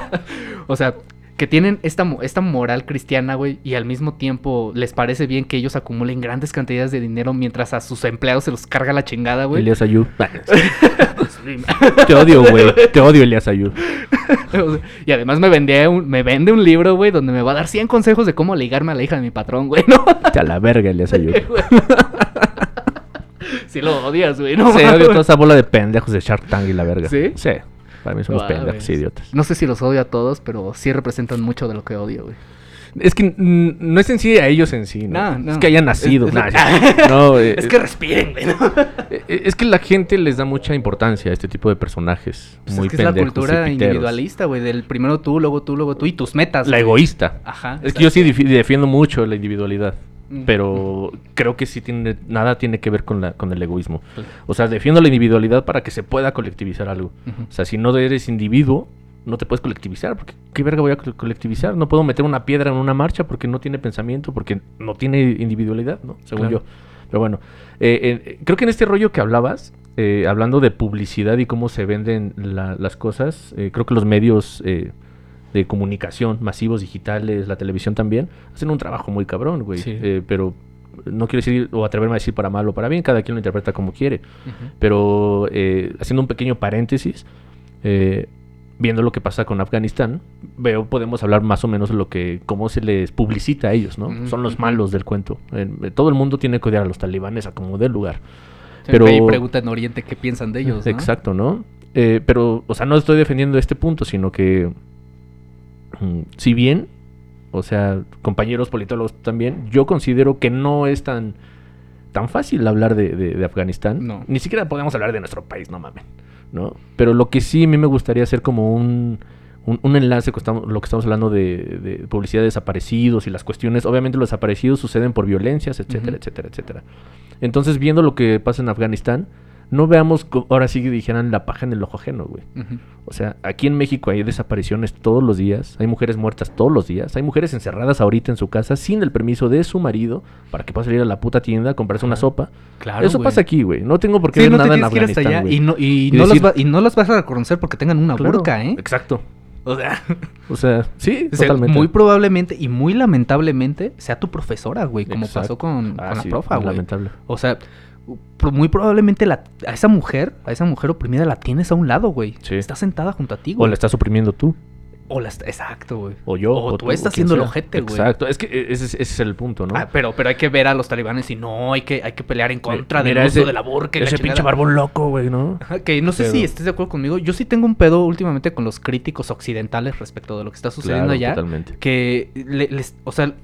[laughs] o sea, que tienen esta, esta moral cristiana, güey, y al mismo tiempo les parece bien que ellos acumulen grandes cantidades de dinero mientras a sus empleados se los carga la chingada, güey. Elías cierto. [laughs] Te odio, güey. [laughs] Te odio, Elías sea, [laughs] y además me, vendía un- me vende un libro, güey, donde me va a dar 100 consejos de cómo ligarme a la hija de mi patrón, güey, ¿no? Te a la verga, Elías Ayub. Si lo odias, güey, ¿no? Sí, odio toda esa bola de pendejos de Shark Tank y la verga. ¿Sí? Sí. Para mí son unos pendejos idiotas. No sé si los odio a todos, pero sí representan mucho de lo que odio, güey. Es que no es en sí a ellos en sí, ¿no? No, no. Es que hayan nacido. Es- Nah, es- sí. no, eh, [laughs] Es que respiren, güey, ¿no? [laughs] eh, es que la gente les da mucha importancia a este tipo de personajes. Pues muy es que es la pendejos cultura individualista, güey, del primero tú, luego tú, luego tú y tus metas. La güey. egoísta. Ajá. Es que yo sí defi- defiendo mucho la individualidad. Mm. Pero creo que sí tiene nada tiene que ver con la con el egoísmo. Pues, O sea, defiendo la individualidad para que se pueda colectivizar algo. O sea, si no eres individuo, no te puedes colectivizar. Porque ¿qué verga voy a co- colectivizar? No puedo meter una piedra en una marcha porque no tiene pensamiento, porque no tiene individualidad, ¿no? Según Claro. yo. Pero bueno, eh, eh, creo que en este rollo que hablabas, eh, hablando de publicidad y cómo se venden la- las cosas, eh, creo que los medios eh, de comunicación masivos, digitales, la televisión también, hacen un trabajo muy cabrón, güey. Sí. Eh, pero no quiero decir o atreverme a decir para mal o para bien, cada quien lo interpreta como quiere. Pero eh, haciendo un pequeño paréntesis, eh, viendo lo que pasa con Afganistán, veo podemos hablar más o menos de lo que cómo se les publicita a ellos, ¿no? Son los malos del cuento. Eh, todo el mundo tiene que odiar a los talibanes a como del lugar. Pero... Pero- Y pregunta en Oriente qué piensan de ellos, ¿no? Exacto, ¿no? Pero, o sea, no estoy defendiendo este punto, sino que si bien, o sea, compañeros politólogos también, yo considero que no es tan tan fácil hablar de, de- de Afganistán. No. Ni siquiera podemos hablar de nuestro país, no mames. ¿no? Pero lo que sí a mí me gustaría hacer como un, un, un enlace con estamos- lo que estamos hablando de, de publicidad de desaparecidos y las cuestiones. Obviamente los desaparecidos suceden por violencias, etcétera, etcétera, etcétera. Entonces, viendo lo que pasa en Afganistán, no veamos, ahora sí que dijeran la paja en el ojo ajeno, güey. O sea, aquí en México hay desapariciones todos los días, hay mujeres muertas todos los días, hay mujeres encerradas ahorita en su casa sin el permiso de su marido para que pueda salir a la puta tienda a comprarse una sopa. Claro, Eso güey. pasa aquí, güey. No tengo por qué Sí, ver no nada en Afganistán, allá güey. y no, y, Y no decir- va- y no los vas a reconocer porque tengan una Claro, burka, ¿eh? Exacto. O sea, [laughs] O sea, sí, o sea, totalmente. muy probablemente y muy lamentablemente sea tu profesora, güey, como Exacto. pasó con, Ah, con la sí, profa, güey. lamentable. O sea, muy probablemente la, a esa mujer, a esa mujer oprimida la tienes a un lado, güey. Sí. Está sentada junto a ti, O güey. la estás oprimiendo tú. O la está- exacto, güey. O yo. O tú o estás quien siendo el ojete, güey. Exacto. Es que e- ese, es- ese es el punto, ¿no? Ah, pero, pero hay que ver a los talibanes y no, hay que, hay que pelear en contra del uso ese- de la burka y la Ese pinche barbón loco, güey, ¿no? Que no sé Pero- si estés de acuerdo conmigo. Yo sí tengo un pedo últimamente con los críticos occidentales respecto de lo que está sucediendo Claro, allá. Totalmente. Que le- les, o sea,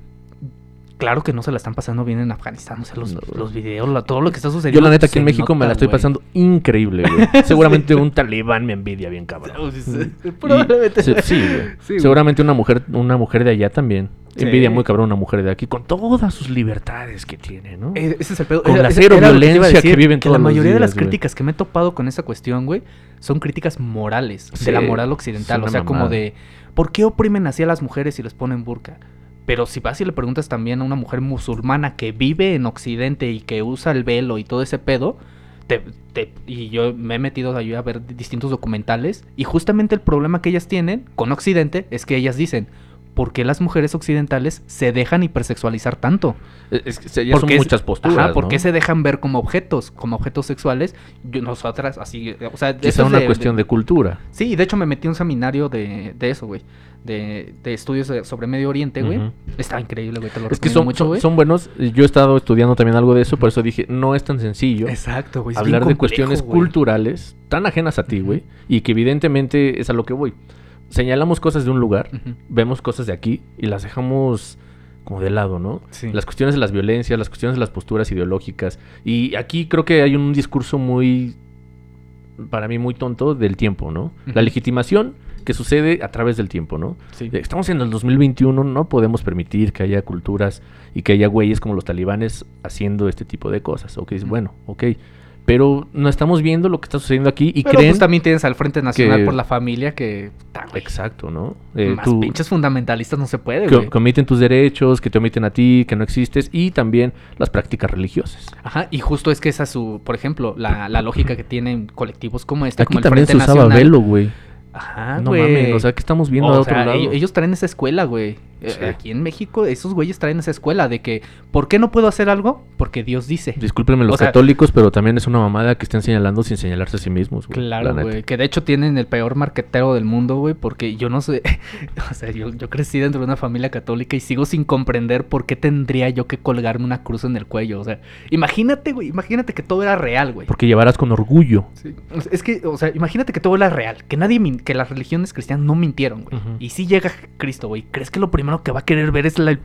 claro que no se la están pasando bien en Afganistán. O sea, los, No. los videos, la- todo lo que está sucediendo. Yo la neta aquí en México me la estoy pasando increíble, güey. [laughs] Seguramente un talibán me envidia bien cabrón. [laughs] Probablemente. sí, sí, güey. Sí, güey. Seguramente una mujer, una mujer de allá también. Sí. Envidia muy cabrón una mujer de aquí con todas sus libertades que tiene, ¿no? Eh, Ese es el pedo. Con Era- la cero que violencia que decir, viven que la todos los mayoría de las críticas que me he topado con esa cuestión, güey, son críticas morales, Sí, de la moral occidental. es O una sea, como de, ¿por qué oprimen así a las mujeres y les ponen burka? Pero si vas y le preguntas también a una mujer musulmana que vive en Occidente y que usa el velo y todo ese pedo, te- te- y yo me he metido a ver distintos documentales, y justamente el problema que ellas tienen con Occidente es que ellas dicen, ¿por qué las mujeres occidentales se dejan hipersexualizar tanto? Es- es que ya son muchas posturas, Ajá, ¿por ¿no? qué se dejan ver como objetos, como objetos sexuales? Yo, nosotras, así, eh, o sea, es una de- cuestión de cultura. Sí, de hecho me metí a un seminario de, de eso, güey. De, de estudios sobre Medio Oriente, güey. Está increíble, güey. Te lo Es que son, mucho, güey. son buenos. Yo he estado estudiando también algo de eso, por eso dije, no es tan sencillo Exacto, güey. hablar de complejo, cuestiones culturales tan ajenas a ti, güey, y que evidentemente es a lo que voy. Señalamos cosas de un lugar, vemos cosas de aquí y las dejamos como de lado, ¿no? Sí. Las cuestiones de las violencias, las cuestiones de las posturas ideológicas. Y aquí creo que hay un discurso muy, para mí, muy tonto del tiempo, ¿no? La legitimación que sucede a través del tiempo, ¿no? Sí. Estamos en el 2021, no podemos permitir que haya culturas y que haya güeyes como los talibanes haciendo este tipo de cosas. Ok, Ujú. bueno, ok. Pero no estamos viendo lo que está sucediendo aquí y Pero creen... pues también tienes al Frente Nacional que- por la Familia que... Exacto, ¿no? Eh, Más tú- pinches fundamentalistas no se puede, que, güey. que omiten tus derechos, que te omiten a ti, que no existes y también las prácticas religiosas. Ajá, y justo es que esa es su, por ejemplo, la, la lógica que tienen colectivos como este, Aquí como el también se Frente usaba Nacional. velo, güey. Ajá, no güey. mames, o sea, ¿qué estamos viendo O a otro sea, lado? ellos, ellos traen esa escuela, güey. Eh, Sí. Aquí en México, esos güeyes traen esa escuela de que, ¿por qué no puedo hacer algo? Porque Dios dice. Discúlpenme los o sea- católicos, pero también es una mamada que estén señalando sin señalarse a sí mismos, güey. Claro, güey. Que de hecho tienen el peor marquetero del mundo, güey. Porque yo no sé. [laughs] o sea, yo, yo crecí dentro de una familia católica y sigo sin comprender por qué tendría yo que colgarme una cruz en el cuello. O sea, imagínate, güey. Imagínate que todo era real, güey. Porque llevarás con orgullo. Sí. Es que, o sea, imagínate que todo era real. Que nadie, que las religiones cristianas no mintieron, güey. Y si llega Cristo, güey. ¿Crees que lo primero que va a querer ver es la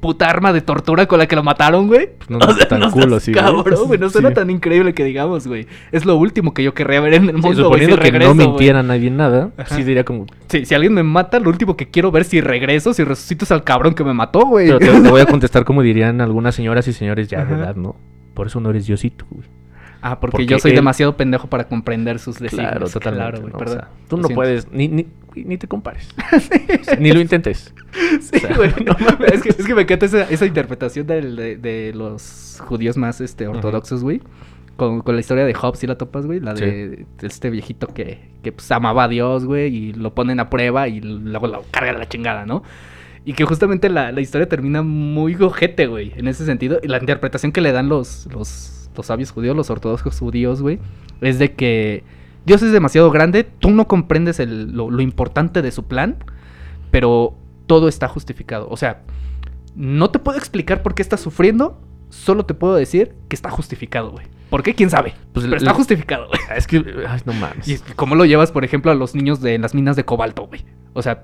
puta arma de tortura con la que lo mataron, güey? Pues no, no [laughs] es tan no así, güey. Cabrón, güey. No suena Sí. tan increíble que digamos, güey. Es lo último que yo querría ver en el Sí, mundo, güey. suponiendo si que regreso, no mintiera nadie en nada, Ajá. sí diría como... Sí, si alguien me mata, lo último que quiero ver si regreso, si resucito es al cabrón que me mató, güey. Pero te, [laughs] te voy a contestar como dirían algunas señoras y señores ya de Ajá. edad, ¿no? Por eso no eres Diosito, güey. Ah, porque, Porque yo soy él- demasiado pendejo para comprender sus designios. Claro, totalmente. Claro, güey, ¿no? O perdón. sea, tú no siento. puedes, ni, ni, ni te compares. [laughs] O sea, ni lo intentes. [laughs] Sí, O sea, güey. [laughs] no es, que, es que me encanta esa, esa interpretación del- de, de los judíos más este, ortodoxos, güey. Con, con la historia de Hobbes, ¿sí la topas, güey? La de, este viejito que, que pues, amaba a Dios, güey, y lo ponen a prueba y luego lo cargan a la chingada, ¿no? Y que justamente la, la historia termina muy gojete, güey, en ese sentido. Y la interpretación que le dan los, los, los sabios judíos, los ortodoxos judíos, güey, es de que Dios es demasiado grande, tú no comprendes el- lo, lo importante de su plan, pero todo está justificado. O sea, no te puedo explicar por qué estás sufriendo, solo te puedo decir que está justificado, güey. ¿Por qué? ¿Quién sabe? Pues pero está justificado, güey. Es que, ay, no mames. Y cómo lo llevas, por ejemplo, a los niños de las minas de cobalto, güey. O sea,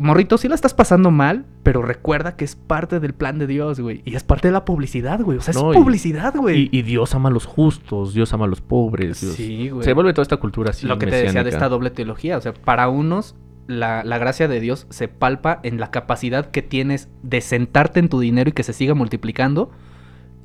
morrito, sí la estás pasando mal, pero recuerda que es parte del plan de Dios, güey. Y es parte de la publicidad, güey. O sea, No, es y- publicidad, güey. Y, y Dios ama a los justos, Dios ama a los pobres. Dios- Sí, güey. Se vuelve toda esta cultura así. lo que te decía de esta doble teología. O sea, para unos, la, la gracia de Dios se palpa en la capacidad que tienes de sentarte en tu dinero y que se siga multiplicando.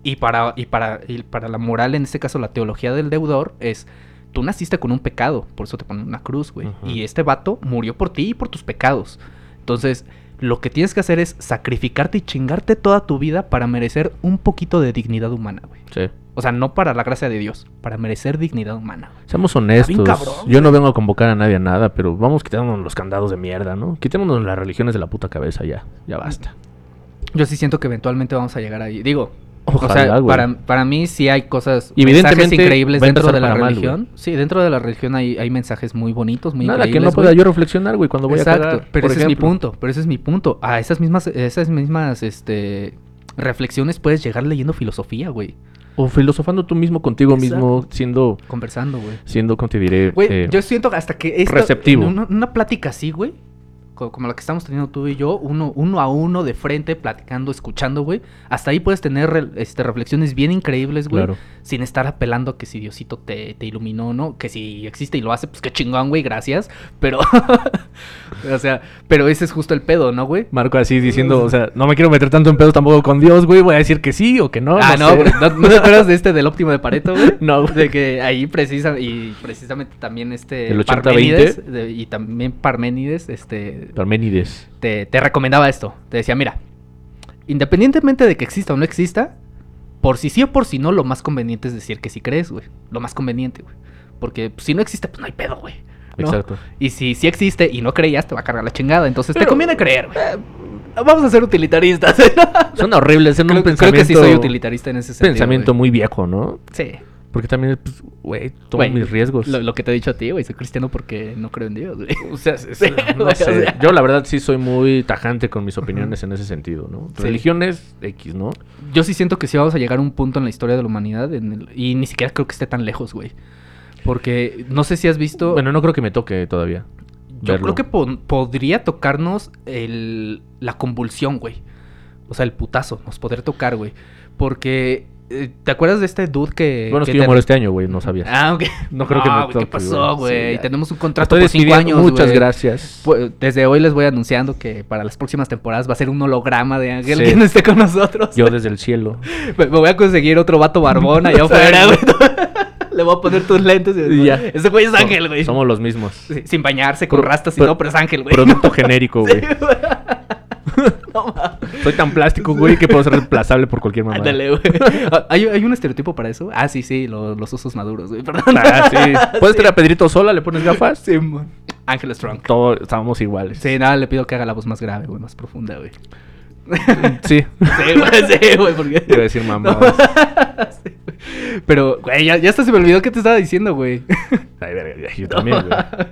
Y para, y, para, y para la moral, en este caso la teología del deudor, es tú naciste con un pecado, por eso te ponen una cruz, güey. Y este vato murió por ti y por tus pecados. Entonces, lo que tienes que hacer es sacrificarte y chingarte toda tu vida para merecer un poquito de dignidad humana, güey. Sí. O sea, no para la gracia de Dios, para merecer dignidad humana. Seamos honestos. bien cabrón, Yo no vengo a convocar a nadie a nada, pero vamos quitándonos los candados de mierda, ¿no? Quitémonos las religiones de la puta cabeza ya. Ya basta. Yo sí siento que eventualmente vamos a llegar ahí. Digo, Ojalá, o sea, para, para mí sí hay cosas, mensajes evidentemente increíbles dentro de la mal, religión. sí, dentro de la religión hay, hay mensajes muy bonitos, muy Nada que no pueda yo reflexionar, güey, cuando voy Exacto, a cagar. pero ese es mi punto, pero ese es mi punto. A esas mismas, esas mismas, este, reflexiones puedes llegar leyendo filosofía, güey. O filosofando tú mismo contigo mismo, Exacto. siendo, Conversando, güey. siendo, ¿cómo te diré? Güey, Eh, yo siento hasta que esta, receptivo. Una, una plática así, güey. Co- Como la que estamos teniendo tú y yo, uno, uno a uno de frente, platicando, escuchando, güey. Hasta ahí puedes tener re- este, reflexiones bien increíbles, güey. Claro. Sin estar apelando a que si Diosito te, te iluminó, ¿no? Que si existe y lo hace, pues qué chingón, güey, gracias. Pero, [laughs] o sea, pero ese es justo el pedo, ¿no, güey? Marco así diciendo, o sea, no me quiero meter tanto en pedos tampoco con Dios, güey. Voy a decir que sí o que no. ah, no, sé. ¿no, no te acuerdas de este del óptimo de Pareto, güey? [laughs] No, güey. De que ahí precisa, y precisamente también este El 80-20. Parménides, de- y también Parménides, este, Parménides. te, te recomendaba esto. Te decía, mira, independientemente de que exista o no exista, por si sí o por si no, lo más conveniente es decir que sí crees, güey. Lo más conveniente, güey. Porque pues, si no existe, pues no hay pedo, güey. ¿no? Exacto. Y si sí existe y no creías, te va a cargar la chingada. Entonces te conviene creer, güey. Vamos a ser utilitaristas. [laughs] Suena horrible, es un creo, creo pensamiento. que sí soy utilitarista en ese sentido. pensamiento muy viejo, ¿no? Sí. Porque también, pues, güey, tomo mis riesgos. Lo, lo que te he dicho a ti, güey. Soy cristiano porque no creo en Dios, güey. [laughs] O sea, [laughs] es- Sí, no o sé. sea. Yo la verdad sí soy muy tajante con mis opiniones en ese sentido, ¿no? Sí. Religiones X, ¿no? Yo sí siento que sí vamos a llegar a un punto en la historia de la humanidad en el- y ni siquiera creo que esté tan lejos, güey. Porque no sé si has visto... Bueno, no creo que me toque todavía. yo verlo. creo que po- podría tocarnos el, la convulsión, güey. O sea, el putazo nos podría tocar, güey. Porque... eh, ¿Te acuerdas de este dude que... Bueno, es que yo muero este año, güey, no sabías. Ah, ok. [laughs] No creo que me güey, ¿Qué toque, pasó, güey? Sí. Tenemos un contrato por cinco años, Muchas gracias. Pues, desde hoy les voy anunciando que para las próximas temporadas va a ser un holograma de Ángel Sí. que no esté con nosotros. Yo desde el cielo. [laughs] Me, voy a conseguir otro vato barbón allá [laughs] afuera, güey. Le voy a poner tus lentes y Y ya. Ese güey es Ángel, güey. Somos los mismos. Sí, Sin bañarse, con Pro- rastas y todo, pero es Ángel, güey. Producto genérico, güey. Sí, [laughs] no mames. Soy tan plástico, güey, que puedo ser reemplazable por cualquier mamá. Ándale, güey. Ah, ¿Hay, ¿Hay un estereotipo para eso? Ah, sí, sí, lo- los osos maduros, güey. Perdón. Ah, sí. [laughs] Puedes tener a Pedrito sola, le pones gafas. Sí, man. Ángel Strong. Todos estábamos iguales. Sí, nada, le pido que haga la voz más grave, güey, más profunda, güey. Sí. [laughs] Sí, güey, sí, güey, porque... Iba a decir mamá. Sí, güey. Pero, güey, ya, ya hasta se me olvidó qué te estaba diciendo, güey. Ay, verga, yo también, güey. No,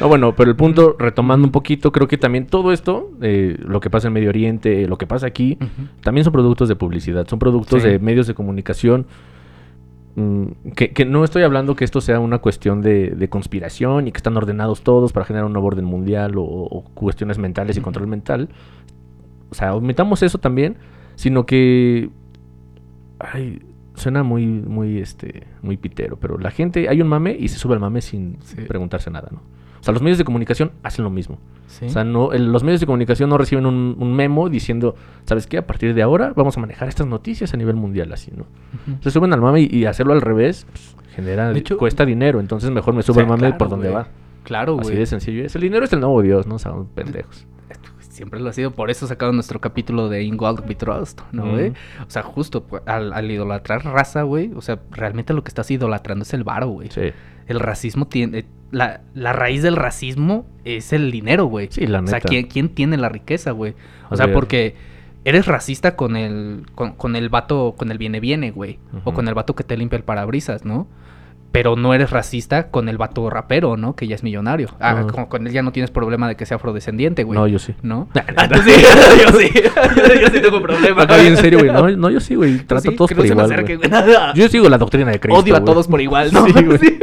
bueno, pero el punto, retomando un poquito, creo que también todo esto, eh, lo que pasa en Medio Oriente, lo que pasa aquí, también son productos de publicidad, son productos Sí. de medios de comunicación. mm, que, que no estoy hablando que esto sea una cuestión de, de conspiración y que están ordenados todos para generar un nuevo orden mundial o, o cuestiones mentales y control mental. O sea, omitamos eso también, sino que. Ay, suena muy, muy, este, muy pitero, pero la gente, hay un mame y se sube al mame sin Sí. preguntarse nada, ¿no? O sea, los medios de comunicación hacen lo mismo. Sí. O sea, no, el- los medios de comunicación no reciben un, un memo diciendo, ¿sabes qué? A partir de ahora vamos a manejar estas noticias a nivel mundial, así, ¿no? Se suben al mame y, y hacerlo al revés pues, genera, hecho- cuesta dinero. Entonces mejor me O subo sea, al mame claro, por donde va. Claro, Así güey. de sencillo es. El dinero es el nuevo Dios, ¿no? O sea, pendejos. Siempre lo ha sido, por eso sacaron nuestro capítulo de In God We Trust, ¿no, güey? O sea, justo pues, al, al idolatrar raza, güey, o sea, realmente lo que estás idolatrando es el varo, güey. Sí. El racismo tiene... La, la raíz del racismo es el dinero, güey. Sí, la O sea, neta. ¿quién, quién tiene la riqueza, güey? O sea, porque eres racista con el, con, con el vato, con el viene viene, güey. O con el vato que te limpia el parabrisas, ¿no? Pero no eres racista con el vato rapero, ¿no? Que ya es millonario. Ah, con él ya no tienes problema de que sea afrodescendiente, güey. No, yo sí. ¿No? [laughs] [laughs] Ah, tú sí, [laughs] yo sí. Yo, yo sí tengo problema. Acá bien serio, güey. No, no, yo sí, güey. Trato a todos que por no igual. acerque, güey. güey. Yo sigo la doctrina de Cristo. Odio a güey. todos por igual, ¿no? Sí, güey.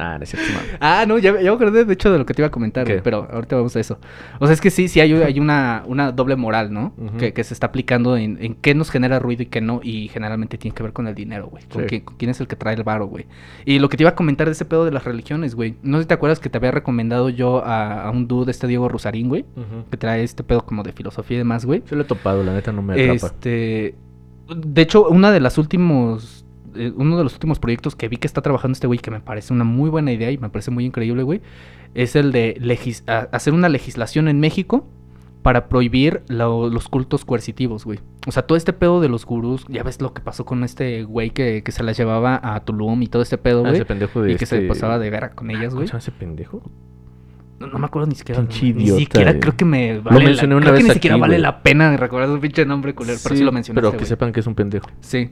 Nah, no es cierto, no. Ah, no, ya, ya me acordé de hecho de lo que te iba a comentar, ¿Qué? güey, pero ahorita vamos a eso. O sea, es que sí, sí hay, hay una, una doble moral, ¿no? Que, que se está aplicando en, en qué nos genera ruido y qué no, y generalmente tiene que ver con el dinero, güey. Con, Sí. quién, con quién es el que trae el varo, güey. Y lo que te iba a comentar de ese pedo de las religiones, güey. No sé si te acuerdas que te había recomendado yo a, a un dude, este Diego Rusarín, güey, que trae este pedo como de filosofía y demás, güey. Sí lo he topado, la neta no me atrapa. Este. De hecho, una de las últimos. Eh, uno de los últimos proyectos que vi que está trabajando este güey, que me parece una muy buena idea y me parece muy increíble, güey, es el de legis- hacer una legislación en México para prohibir lo- los cultos coercitivos, güey. O sea, todo este pedo de los gurús, ya ves lo que pasó con este güey que, que se las llevaba a Tulum y todo este pedo, Ah, güey. ese pendejo de y que se este- pasaba de vera con ellas, ¿Cómo güey. ese pendejo? No, no me acuerdo ni siquiera. Pinche Ni idiota, siquiera eh. creo que me Lo vale la- mencioné una creo que ni siquiera vale la pena recordar su pinche nombre culero, pero sí lo mencionaste, Pero que sepan que es un pendejo. Sí.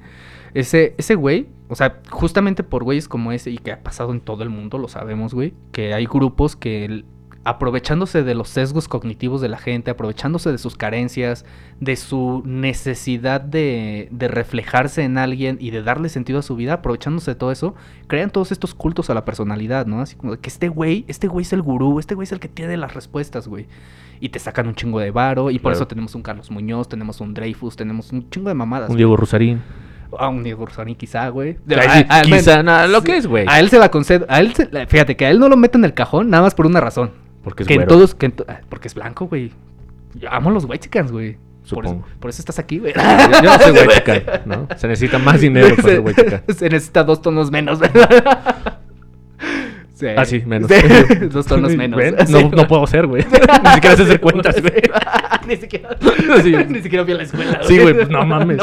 Ese, ese güey, o sea, justamente por güeyes como ese y que ha pasado en todo el mundo, lo sabemos, güey, que hay grupos que el- aprovechándose de los sesgos cognitivos de la gente, aprovechándose de sus carencias, de su necesidad de, de reflejarse en alguien y de darle sentido a su vida, aprovechándose de todo eso, crean todos estos cultos a la personalidad, ¿no? Así como de que este güey, este güey es el gurú, este güey es el que tiene las respuestas, güey. Y te sacan un chingo de varo, y por Claro. eso tenemos un Carlos Muñoz, tenemos un Dreyfus, tenemos un chingo de mamadas. Un. Diego Rosarín. A un Diego Rosarín quizá, güey. A- a- quizá, nada, lo que es, güey. A él se la concedo. A él se- fíjate que a él no lo meten en el cajón nada más por una razón. Porque es que en todos, que en to- ah, porque es blanco, güey. Yo amo los white güey. Por eso, Supongo. por eso estás aquí, güey. Yo no soy [laughs] chican, ¿no? Se necesita más dinero para ser se, [laughs] se necesita dos tonos menos, ¿verdad? Sí. Ah, sí, menos. Sí, dos [laughs] tonos menos. [laughs] No, no puedo ser, güey. [laughs] Ni siquiera sé hacer cuentas, güey. ni siquiera, ni siquiera fui a la escuela. Sí, güey, pues, no mames.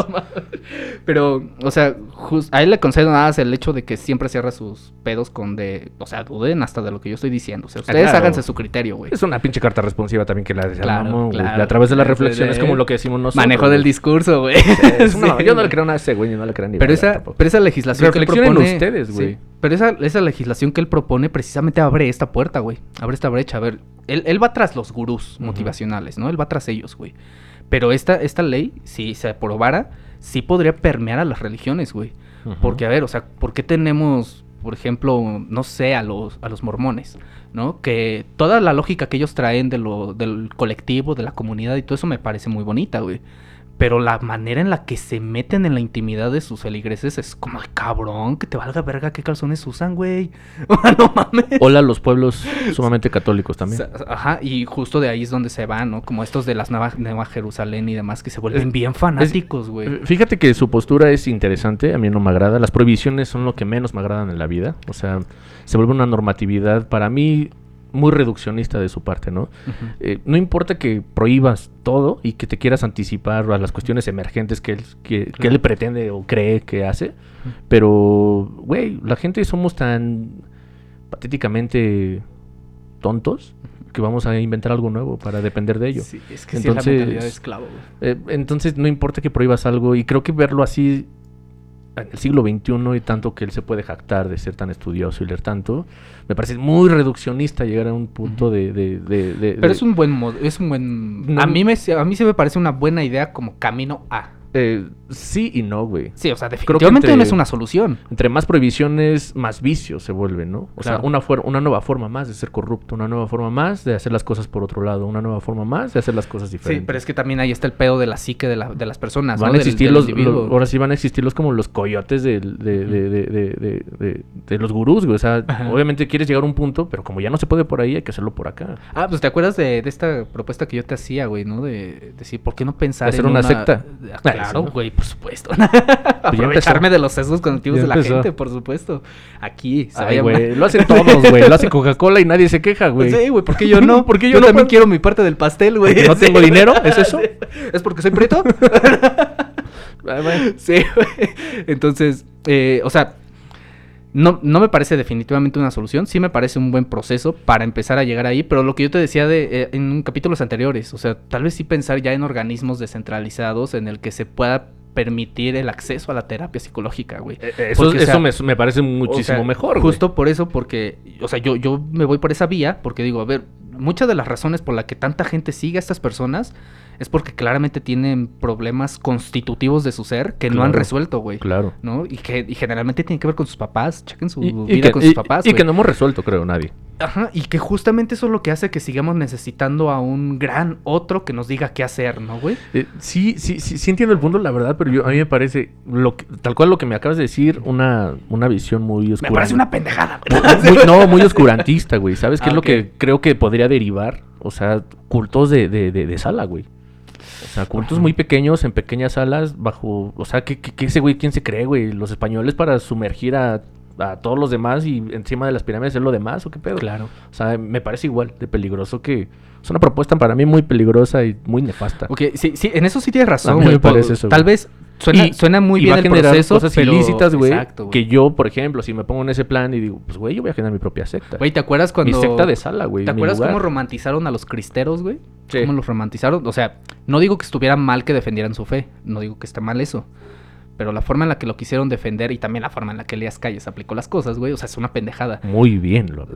Pero, o sea, jus- a él le concedo nada más el hecho de que siempre cierra sus pedos con de, o sea, duden hasta de lo que yo estoy diciendo. O sea, ustedes Ah, claro. háganse su criterio, güey. Es una pinche carta responsiva también que la claro, claro. A través de la De- reflexión es de- como lo que decimos nosotros. Manejo del discurso, güey. Sí, yo no le creo nada a ese güey, yo no le creo ni Pero esa, pero esa legislación que él propone... ustedes, güey. pero esa, esa legislación que él propone precisamente abre esta puerta, güey. Abre esta brecha. A ver, él, él va tras los gurús motivacionales, ¿no? Él va tras ellos, güey. Pero esta, esta ley, si se aprobara, sí podría permear a las religiones, güey. Porque, a ver, o sea, ¿por qué tenemos, por ejemplo, no sé, a los, a los mormones, ¿no? Que toda la lógica que ellos traen de lo, del colectivo, de la comunidad y todo eso me parece muy bonita, güey. Pero la manera en la que se meten en la intimidad de sus feligreses es como de cabrón, que te valga verga qué calzones usan, güey. [laughs] no mames. Hola los pueblos sumamente católicos también. Ajá, y justo de ahí es donde se van, ¿no? Como estos de las Nueva, Nueva Jerusalén y demás que se vuelven Es- bien fanáticos, güey. Fíjate que su postura es interesante, a mí no me agrada. Las prohibiciones son lo que menos me agradan en la vida. O sea, se vuelve una normatividad para mí muy reduccionista de su parte, ¿no? Eh, no importa que prohíbas todo y que te quieras anticipar a las cuestiones emergentes que él, que, que Claro. él pretende o cree que hace, pero, güey, la gente somos tan patéticamente tontos que vamos a inventar algo nuevo para depender de ello. Sí, es que sí es la Entonces, mentalidad de esclavo. Eh, entonces no importa que prohíbas algo y creo que verlo así en el siglo XXI y tanto que él se puede jactar de ser tan estudioso y leer tanto, me parece muy reduccionista llegar a un punto de... de- de- de- Pero es un buen modo, es un buen... No- a, mí me, a mí se me parece una buena idea como camino a. eh, sí y no, güey. Sí, o sea, definitivamente entre- no es una solución. Entre más prohibiciones, más vicios se vuelven, ¿no? O Claro. sea, una, una nueva forma más de ser corrupto, una nueva forma más de hacer las cosas por otro lado, una nueva forma más de hacer las cosas Sí, diferentes. pero es que también ahí está el pedo de la psique de, la- de las personas, Van ¿no? a existir del los, ahora sí van a existir los como los coyotes de, de, de, de, los gurús, güey. O sea, Ajá. obviamente quieres llegar a un punto, pero como ya no se puede por ahí, hay que hacerlo por acá. Ah, pues te acuerdas de, esta propuesta que yo te hacía, güey, ¿no? De decir, ¿por qué no pensar ¿De hacer en una secta? Ah, Ah, claro, güey, por supuesto. Pues [laughs] Aprovecharme de los sesgos cognitivos de la empezó. gente, por supuesto. Aquí, Ay, güey, lo hacen todos, güey. Lo hace Coca-Cola y nadie se queja, güey. Sí, güey, ¿por qué yo no? ¿Por qué yo, yo no también puedo? quiero mi parte del pastel, güey. ¿Porque no tengo dinero? ¿Es eso? [laughs] ¿Es porque soy [laughs] güey. sí, güey. Entonces, eh, o sea, no, no me parece definitivamente una solución. Sí me parece un buen proceso para empezar a llegar ahí. Pero lo que yo te decía de, eh, en capítulos anteriores, o sea, tal vez sí pensar ya en organismos descentralizados en el que se pueda permitir el acceso a la terapia psicológica, güey. Eh, Eso, Porque, o eso sea, me, me parece muchísimo O sea, mejor, güey. Justo por eso, porque, o sea, yo, yo me voy por esa vía, porque digo, a ver, muchas de las razones por las que tanta gente sigue a estas personas es porque claramente tienen problemas constitutivos de su ser que no han resuelto, güey. Claro. ¿No? Y que y generalmente tiene que ver con sus papás. Chequen su Y, y vida que, con sus papás. y que no hemos resuelto, creo, nadie. Ajá, y que justamente eso es lo que hace que sigamos necesitando a un gran otro que nos diga qué hacer, ¿no, güey? Eh, sí, sí, sí, sí entiendo el punto, la verdad, pero yo, a mí me parece, lo que- tal cual lo que me acabas de decir, una, una visión muy oscura. Me parece una pendejada, Muy- [laughs] no, muy oscurantista, güey. ¿Sabes qué Ah, es lo que creo que podría derivar? O sea, cultos de, de, de, de sala, güey. O sea, cultos muy pequeños, en pequeñas salas, bajo... O sea, ¿qué, qué, qué ese güey quién se cree, güey? ¿Los españoles para sumergir a, a todos los demás y encima de las pirámides es lo demás o qué pedo? Claro. O sea, me parece igual de peligroso que... Es una propuesta para mí muy peligrosa y muy nefasta. Ok, sí, sí, en eso sí tienes razón, güey. Tal vez suena, Y- suena muy y bien va a el generar proceso, cosas pero... ilícitas, güey. Que yo, por ejemplo, si me pongo en ese plan y digo, pues, güey, yo voy a generar mi propia secta. Güey, ¿te acuerdas cuando... Mi secta de sala, güey. ¿Te acuerdas lugar. cómo romantizaron a los cristeros, güey? Sí. ¿Cómo los romantizaron? O sea, no digo que estuviera mal que defendieran su fe. No digo que esté mal eso. Pero la forma en la que lo quisieron defender y también la forma en la que Elías Calles aplicó las cosas, güey. O sea, es una pendejada. Muy bien, lo [laughs]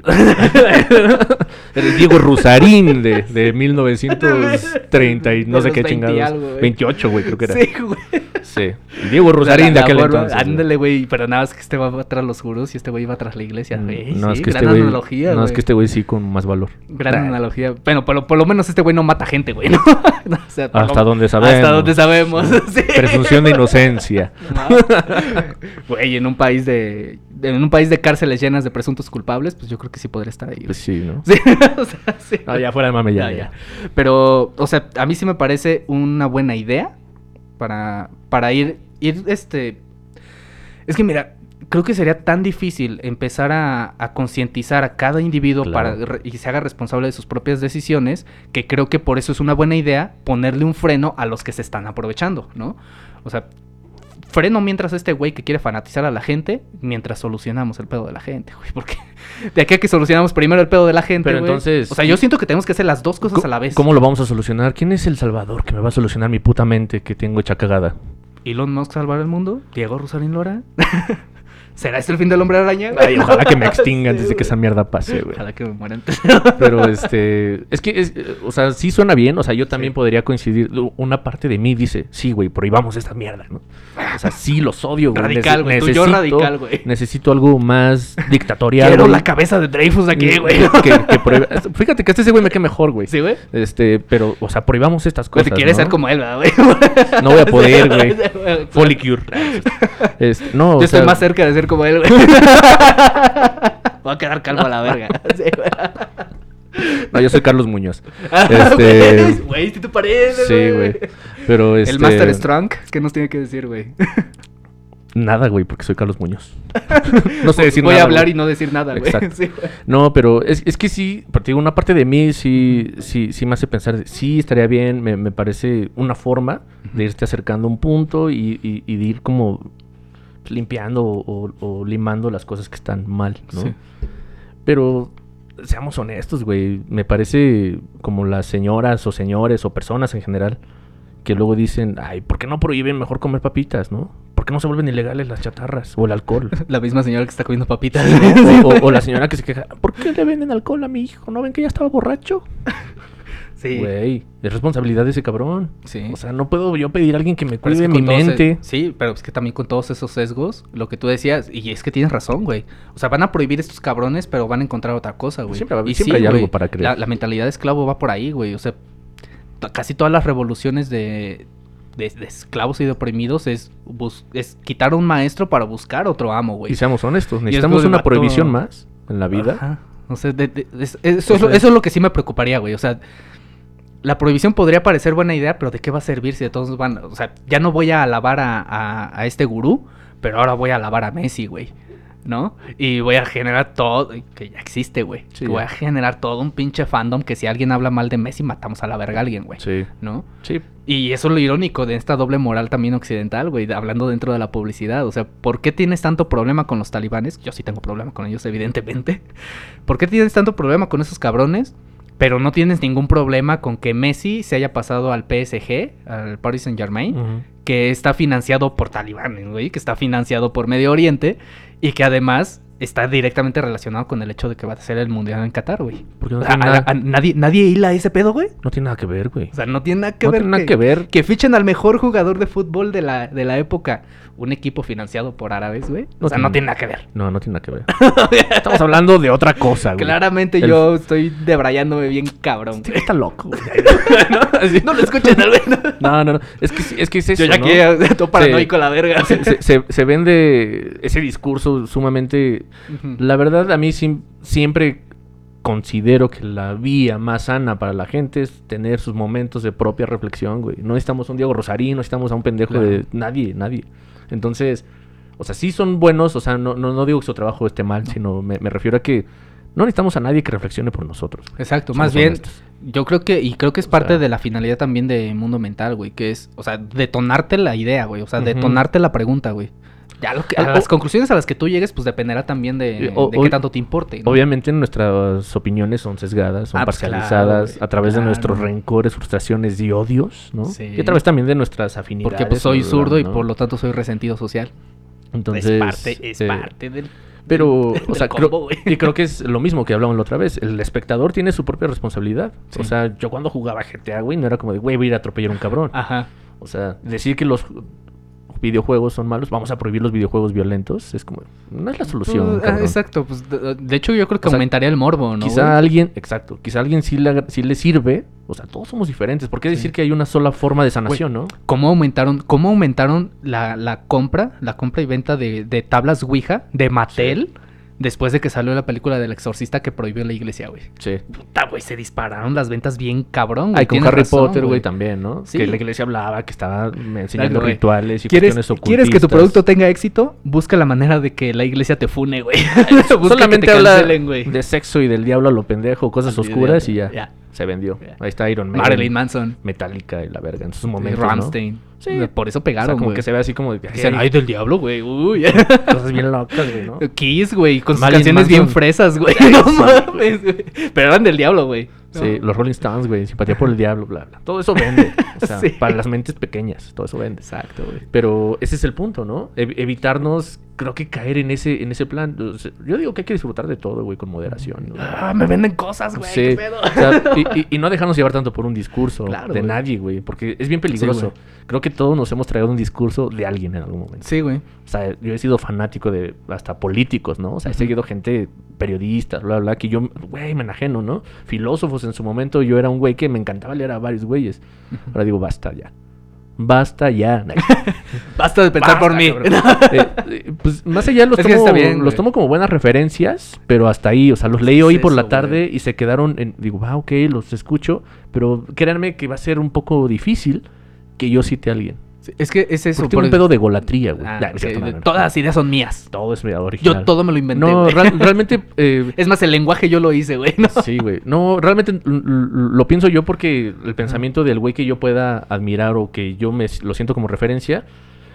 Diego Rusarín de, de 1930 y no De sé qué 20 y chingados. algo, güey. 28, güey, creo que era. Sí, güey. Sí. Diego Rusarín de aquel entonces. Ándale, güey. Pero nada más que este va tras los juros y este güey iba tras la iglesia, Mm, güey. No, sí, es que gran este güey. analogía, No, es que este güey sí con más valor. Gran Nah. analogía. Bueno, por lo, por lo menos este güey no mata gente, güey, ¿no? [laughs] No, o sea, por Hasta lo- donde sabemos. Hasta donde sabemos, [laughs] sí. Presunción de inocencia. [laughs] Güey, en un país de... En un país de cárceles llenas de presuntos culpables, pues yo creo que sí podría estar ahí. Pues sí, ¿no? [laughs] Sí, o sea, sí. No, ya fuera de mame, ya, Ya, ya. ya. Pero, o sea, a mí sí me parece una buena idea para, para ir, ir, este... Es que mira, creo que sería tan difícil empezar a, a concientizar a cada individuo Claro. para re- y se haga responsable de sus propias decisiones, que creo que por eso es una buena idea ponerle un freno a los que se están aprovechando, ¿no? O sea, freno mientras este güey que quiere fanatizar a la gente, mientras solucionamos el pedo de la gente, güey, porque [laughs] de aquí a que solucionamos primero el pedo de la gente, Pero güey. entonces- O sea, yo siento que tenemos que hacer las dos cosas a la vez. ¿Cómo lo vamos a solucionar? ¿Quién es el salvador que me va a solucionar mi puta mente que tengo hecha cagada? Elon Musk salvar el mundo, Diego Rosarín Lora. [laughs] ¿Será este el fin del hombre araña? [laughs] Ay, ojalá que me [laughs] extingan Sí, desde que esa mierda pase, güey. Ojalá que me muera antes. Pero este, [laughs] es que, es, eh, o sea, sí suena bien, o sea, yo también Sí. podría coincidir. Una parte de mí dice, sí, güey, prohibamos esta mierda, ¿no? O sea, sí los odio, güey. Radical, güey, yo radical, güey. Necesito algo más dictatorial. Quiero la cabeza de Dreyfus aquí, güey. Que, que Fíjate que este ese güey me queda mejor, güey. ¿Sí, güey? Este, pero, o sea, prohibamos estas cosas. si quieres ¿no? ser como él, ¿verdad, güey? No voy a poder, güey. Folicure. Este, no, o Yo estoy sea, más cerca de ser como él, güey. [laughs] Voy a quedar calvo a la verga. [laughs] Sí, güey. No, yo soy Carlos Muñoz. Este... [laughs] Este. Güey, si te pareces, Sí, güey. Pero este. El Master Strong, ¿qué nos tiene que decir, güey? Nada, güey, porque soy Carlos Muñoz. no sé decir Voy nada. a hablar güey. y no decir nada, güey. Exacto. Sí, güey. No, pero es, es que sí, digo, una parte de mí sí, sí, sí me hace pensar, sí, estaría bien, me, me parece una forma de irte acercando a un punto y, y- y de ir como limpiando o, o limando las cosas que están mal, ¿no? Sí. Pero seamos honestos, güey, me parece como las señoras o señores o personas en general que luego dicen, ay, ¿por qué no prohíben mejor comer papitas, no? ¿Por qué no se vuelven ilegales las chatarras o el alcohol? [laughs] La misma señora que está comiendo papitas. [laughs] O, [laughs] o- o la señora que se queja, ¿por qué le venden alcohol a mi hijo? ¿No ven que ya estaba borracho? Sí. Güey, es responsabilidad de ese cabrón. Sí. O sea, no puedo yo pedir a alguien que me es cuide que mi mente. sí, pero es que también con todos esos sesgos, lo que tú decías, y es que tienes razón, güey. O sea, van a prohibir estos cabrones, pero van a encontrar otra cosa, güey. Siempre Y siempre hay güey, algo para creer. La, la mentalidad de esclavo va por ahí, güey. O sea, casi todas las revoluciones de, de, de esclavos y de oprimidos es, bus- es quitar a un maestro para buscar otro amo, güey. Y seamos honestos, es necesitamos una prohibición más en la vida. Ajá. O sea, de- de- es- eso, es eso es lo que sí me preocuparía, güey. O sea, la prohibición podría parecer buena idea, pero ¿de qué va a servir si de todos van? O sea, ya no voy a alabar a, a- a este gurú, pero ahora voy a alabar a Messi, güey. ¿No? Y voy a generar todo, que ya existe, güey. Sí, voy ya. a generar todo un pinche fandom que si alguien habla mal de Messi, matamos a la verga a alguien, güey. Sí, ¿No? sí. Y eso es lo irónico de esta doble moral también occidental, güey, hablando dentro de la publicidad. O sea, ¿por qué tienes tanto problema con los talibanes? Yo sí tengo problema con ellos, evidentemente. [laughs] ¿Por qué tienes tanto problema con esos cabrones? Pero no tienes ningún problema con que Messi se haya pasado al PSG, al Paris Saint Germain, que está financiado por talibanes, güey, que está financiado por Medio Oriente y que además está directamente relacionado con el hecho de que va a ser el mundial en Qatar, güey. Porque no O sea, tiene, a- nada, a- nadie, nadie hila ese pedo, güey. no tiene nada que ver, güey. O sea, no tiene nada que No ver. tiene nada que ver. Que fichen al mejor jugador de fútbol de la, de la época. Un equipo financiado por árabes, güey. No o sea, tiene- no tiene nada que ver. No, no tiene nada que ver. [laughs] Estamos hablando de otra cosa, güey. Claramente El- yo estoy debrayándome bien cabrón. güey. Está loco, güey. [laughs] ¿No? Así, no lo escuchen menos. No, no, no. Es que, es, que es eso, Yo ya ¿no? aquí todo paranoico la verga. se, se- se- se vende ese discurso sumamente... La verdad, a mí sim- siempre considero que la vía más sana para la gente es tener sus momentos de propia reflexión, güey. No necesitamos a un Diego Rosarín, no necesitamos a un pendejo Claro. de nadie, nadie. Entonces, o sea, sí son buenos, o sea, no, no, no digo que su trabajo esté mal, sino me, me refiero a que no necesitamos a nadie que reflexione por nosotros. güey. Exacto, Somos más bien, honestos. yo creo que, y creo que es O parte sea- de la finalidad también de Mundo Mental, güey, que es, o sea, detonarte la idea, güey, o sea, detonarte la pregunta, güey. Ya lo que, a O- las conclusiones a las que tú llegues, pues dependerá también de, o- de o- qué tanto te importe. ¿no? Obviamente nuestras opiniones son sesgadas, son Ah, pues, parcializadas claro, a través de nuestros rencores, frustraciones y odios, ¿no? Sí. Y a través también de nuestras afinidades. Porque pues soy ¿no? zurdo y por lo tanto soy resentido social. Entonces, es parte, es eh, parte del... Pero, o sea, combo, creo, y creo que es lo mismo que hablamos la otra vez. El espectador tiene su propia responsabilidad. Sí. O sea, yo cuando jugaba GTA, güey, no era como de, güey, voy a ir a atropellar a un cabrón. Ajá. O sea, decir que los videojuegos son malos, vamos a prohibir los videojuegos violentos, es como, no es la solución. Pues, ah, exacto, pues de, de hecho yo creo que O sea, aumentaría el morbo, ¿no? quizá güey? alguien, exacto, quizá alguien sí le, sí le sirve. O sea, todos somos diferentes. ¿Por qué Sí. decir que hay una sola forma de sanación, no? ¿Cómo aumentaron, cómo aumentaron la, la compra, la compra y venta de, de tablas Ouija de Mattel después de que salió la película del exorcista que prohibió la iglesia, güey? Sí. Puta, güey, se dispararon las ventas bien cabrón, güey. Hay con Harry razón, Potter, güey, también, ¿no? Sí. Que la iglesia hablaba, que estaba enseñando rituales y ¿Quieres, cuestiones ¿Quieres que tu ocultistas. producto tenga éxito? Busca la manera de que la iglesia te fune, güey. Solamente [laughs] que te habla de sexo y del diablo a lo pendejo, cosas oscuras y ya, ya. Se vendió. Ahí está Iron Maiden, Marilyn Manson. Metallica y la verga en sus momentos, ¿no? Ramstein. Sí. Por eso O sea, pegaron, como que se ve así como de Dicen, "Ay, del diablo, güey. Uy. [laughs] cosas bien [laughs] locas, güey, ¿no? Kiss, güey, con sus Marilyn canciones bien fresas, güey. [laughs] No mames, güey. Pero eran del diablo, güey. Sí, No. los Rolling Stones, güey, simpatía por el diablo, bla, bla. Todo eso vende. O sea, Sí. para las mentes pequeñas, todo eso vende. Exacto, güey. Pero ese es el punto, ¿no? Ev- evitarnos, creo que caer en ese, en ese plan. O sea, yo digo que hay que disfrutar de todo, güey, con moderación. Ah, me venden cosas, güey. Sí, qué pedo. o sea, y, y- y no dejarnos llevar tanto por un discurso Claro, de güey. nadie, güey, porque es bien peligroso. Creo que todos nos hemos traído un discurso de alguien en algún momento. Sí, güey. O sea, yo he sido fanático de hasta políticos, ¿no? O sea, he seguido gente, periodistas, bla, bla, que yo, güey, me enajeno, ¿no? Filósofos en su momento, yo era un güey que me encantaba leer a varios güeyes. Ahora digo, basta ya. Basta ya. [laughs] Basta de pensar Basta, por mí. [laughs] Eh, eh, pues más allá los Es tomo, bien, los tomo como buenas referencias, pero hasta ahí, o sea, los leí Es hoy por eso, la tarde güey. y se quedaron en, digo, ah, ok, los escucho, pero créanme que va a ser un poco difícil que yo cite a alguien. Es que es eso. Porque tengo un pedo de golatría, güey. Ah, Nah, no es sí, cierto, no, no. Todas las ideas son mías. Todo es original. Yo todo me lo inventé. No, real- realmente... [laughs] eh, Es más, el lenguaje yo lo hice, güey. ¿no? Sí, güey. No, realmente lo pienso yo porque el pensamiento del güey que yo pueda admirar o que yo me lo siento como referencia,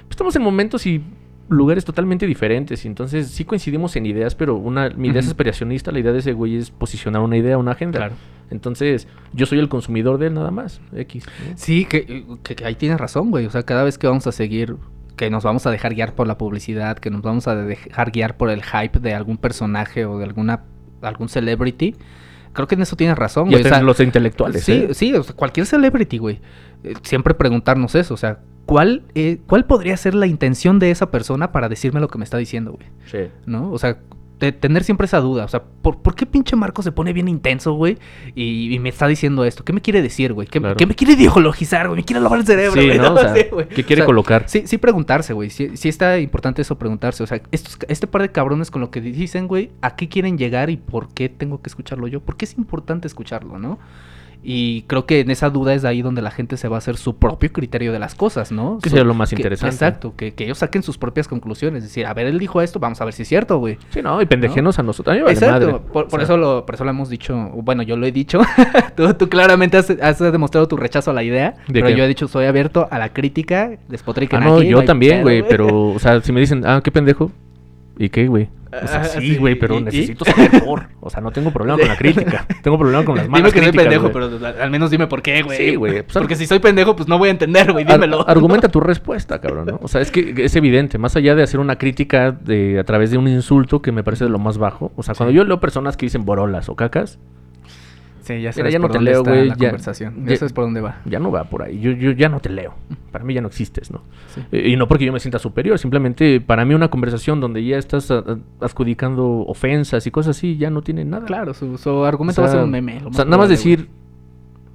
pues estamos en momentos y lugares totalmente diferentes. Y entonces sí coincidimos en ideas, pero una, mi idea es aspiracionista, la idea de ese güey es posicionar una idea, una agenda. Claro. Entonces, yo soy el consumidor de él nada más. X. ¿no? Sí, que, que- que ahí tienes razón, güey. O sea, cada vez que vamos a seguir, que nos vamos a dejar guiar por la publicidad, que nos vamos a dejar guiar por el hype de algún personaje o de alguna algún celebrity, creo que en eso tienes razón, güey. O sea, los intelectuales. Sí, ¿eh? sí, o sea, cualquier celebrity, güey. Eh, siempre preguntarnos eso, o sea, ¿cuál, eh, ¿cuál podría ser la intención de esa persona para decirme lo que me está diciendo, güey? Sí. ¿No? O sea, de tener siempre esa duda. O sea, ¿por, por qué pinche Marco se pone bien intenso, güey? Y, y me está diciendo esto. ¿Qué me quiere decir, güey? ¿Qué, Claro. qué me quiere ideologizar, güey? Me quiere lavar el cerebro, Sí, güey. ¿no? O sea, Sí, güey. ¿qué quiere O sea, colocar? Sí, sí preguntarse, güey. Sí, sí está importante eso preguntarse. O sea, estos, este par de cabrones con lo que dicen, güey, ¿a qué quieren llegar y por qué tengo que escucharlo yo? ¿Por qué es importante escucharlo, no? Y creo que en esa duda es ahí donde la gente se va a hacer su propio criterio de las cosas, ¿no? Que sería lo más que- interesante. Exacto, que, que ellos saquen sus propias conclusiones. Es decir, a ver, él dijo esto, vamos a ver si es cierto, güey. Sí, no, y pendejenos a nosotros. A mí me vale Exacto, madre. por, O por sea, eso lo, por eso lo hemos dicho, bueno, yo lo he dicho, [laughs] tú, tú claramente has, has demostrado tu rechazo a la idea, ¿De pero qué? yo he dicho, soy abierto a la crítica, despotriquen Ah, no, aquí, yo hay también, güey, pero, o sea, si me dicen, ah, qué pendejo, ¿y qué, güey? O sea, [laughs] sí, güey, pero necesito saber por. [laughs] O sea, no tengo problema con la crítica. Tengo problema con las [laughs] Dime malas que soy críticas, pendejo, güey. pero al- menos dime por qué, güey. Sí, güey, pues, Porque si soy pendejo, pues no voy a entender, güey, Ar- dímelo. argumenta tu respuesta, cabrón, ¿no? O sea, es que es evidente, más allá de hacer una crítica de, a través de un insulto que me parece de lo más bajo. O sea, cuando Sí. yo leo personas que dicen borolas o cacas, Sí, ya Mira, ya no te leo, güey, la ya- conversación. ya- sabes por dónde va. ya no va por ahí. Yo, yo ya no te leo. Para mí ya no existes, ¿no? Sí. Eh, Y no porque yo me sienta superior, simplemente para mí una conversación donde ya estás a- a- adjudicando ofensas y cosas así ya no tiene nada. Claro, su, su argumento O va a ser un meme. lo O sea, nada más decir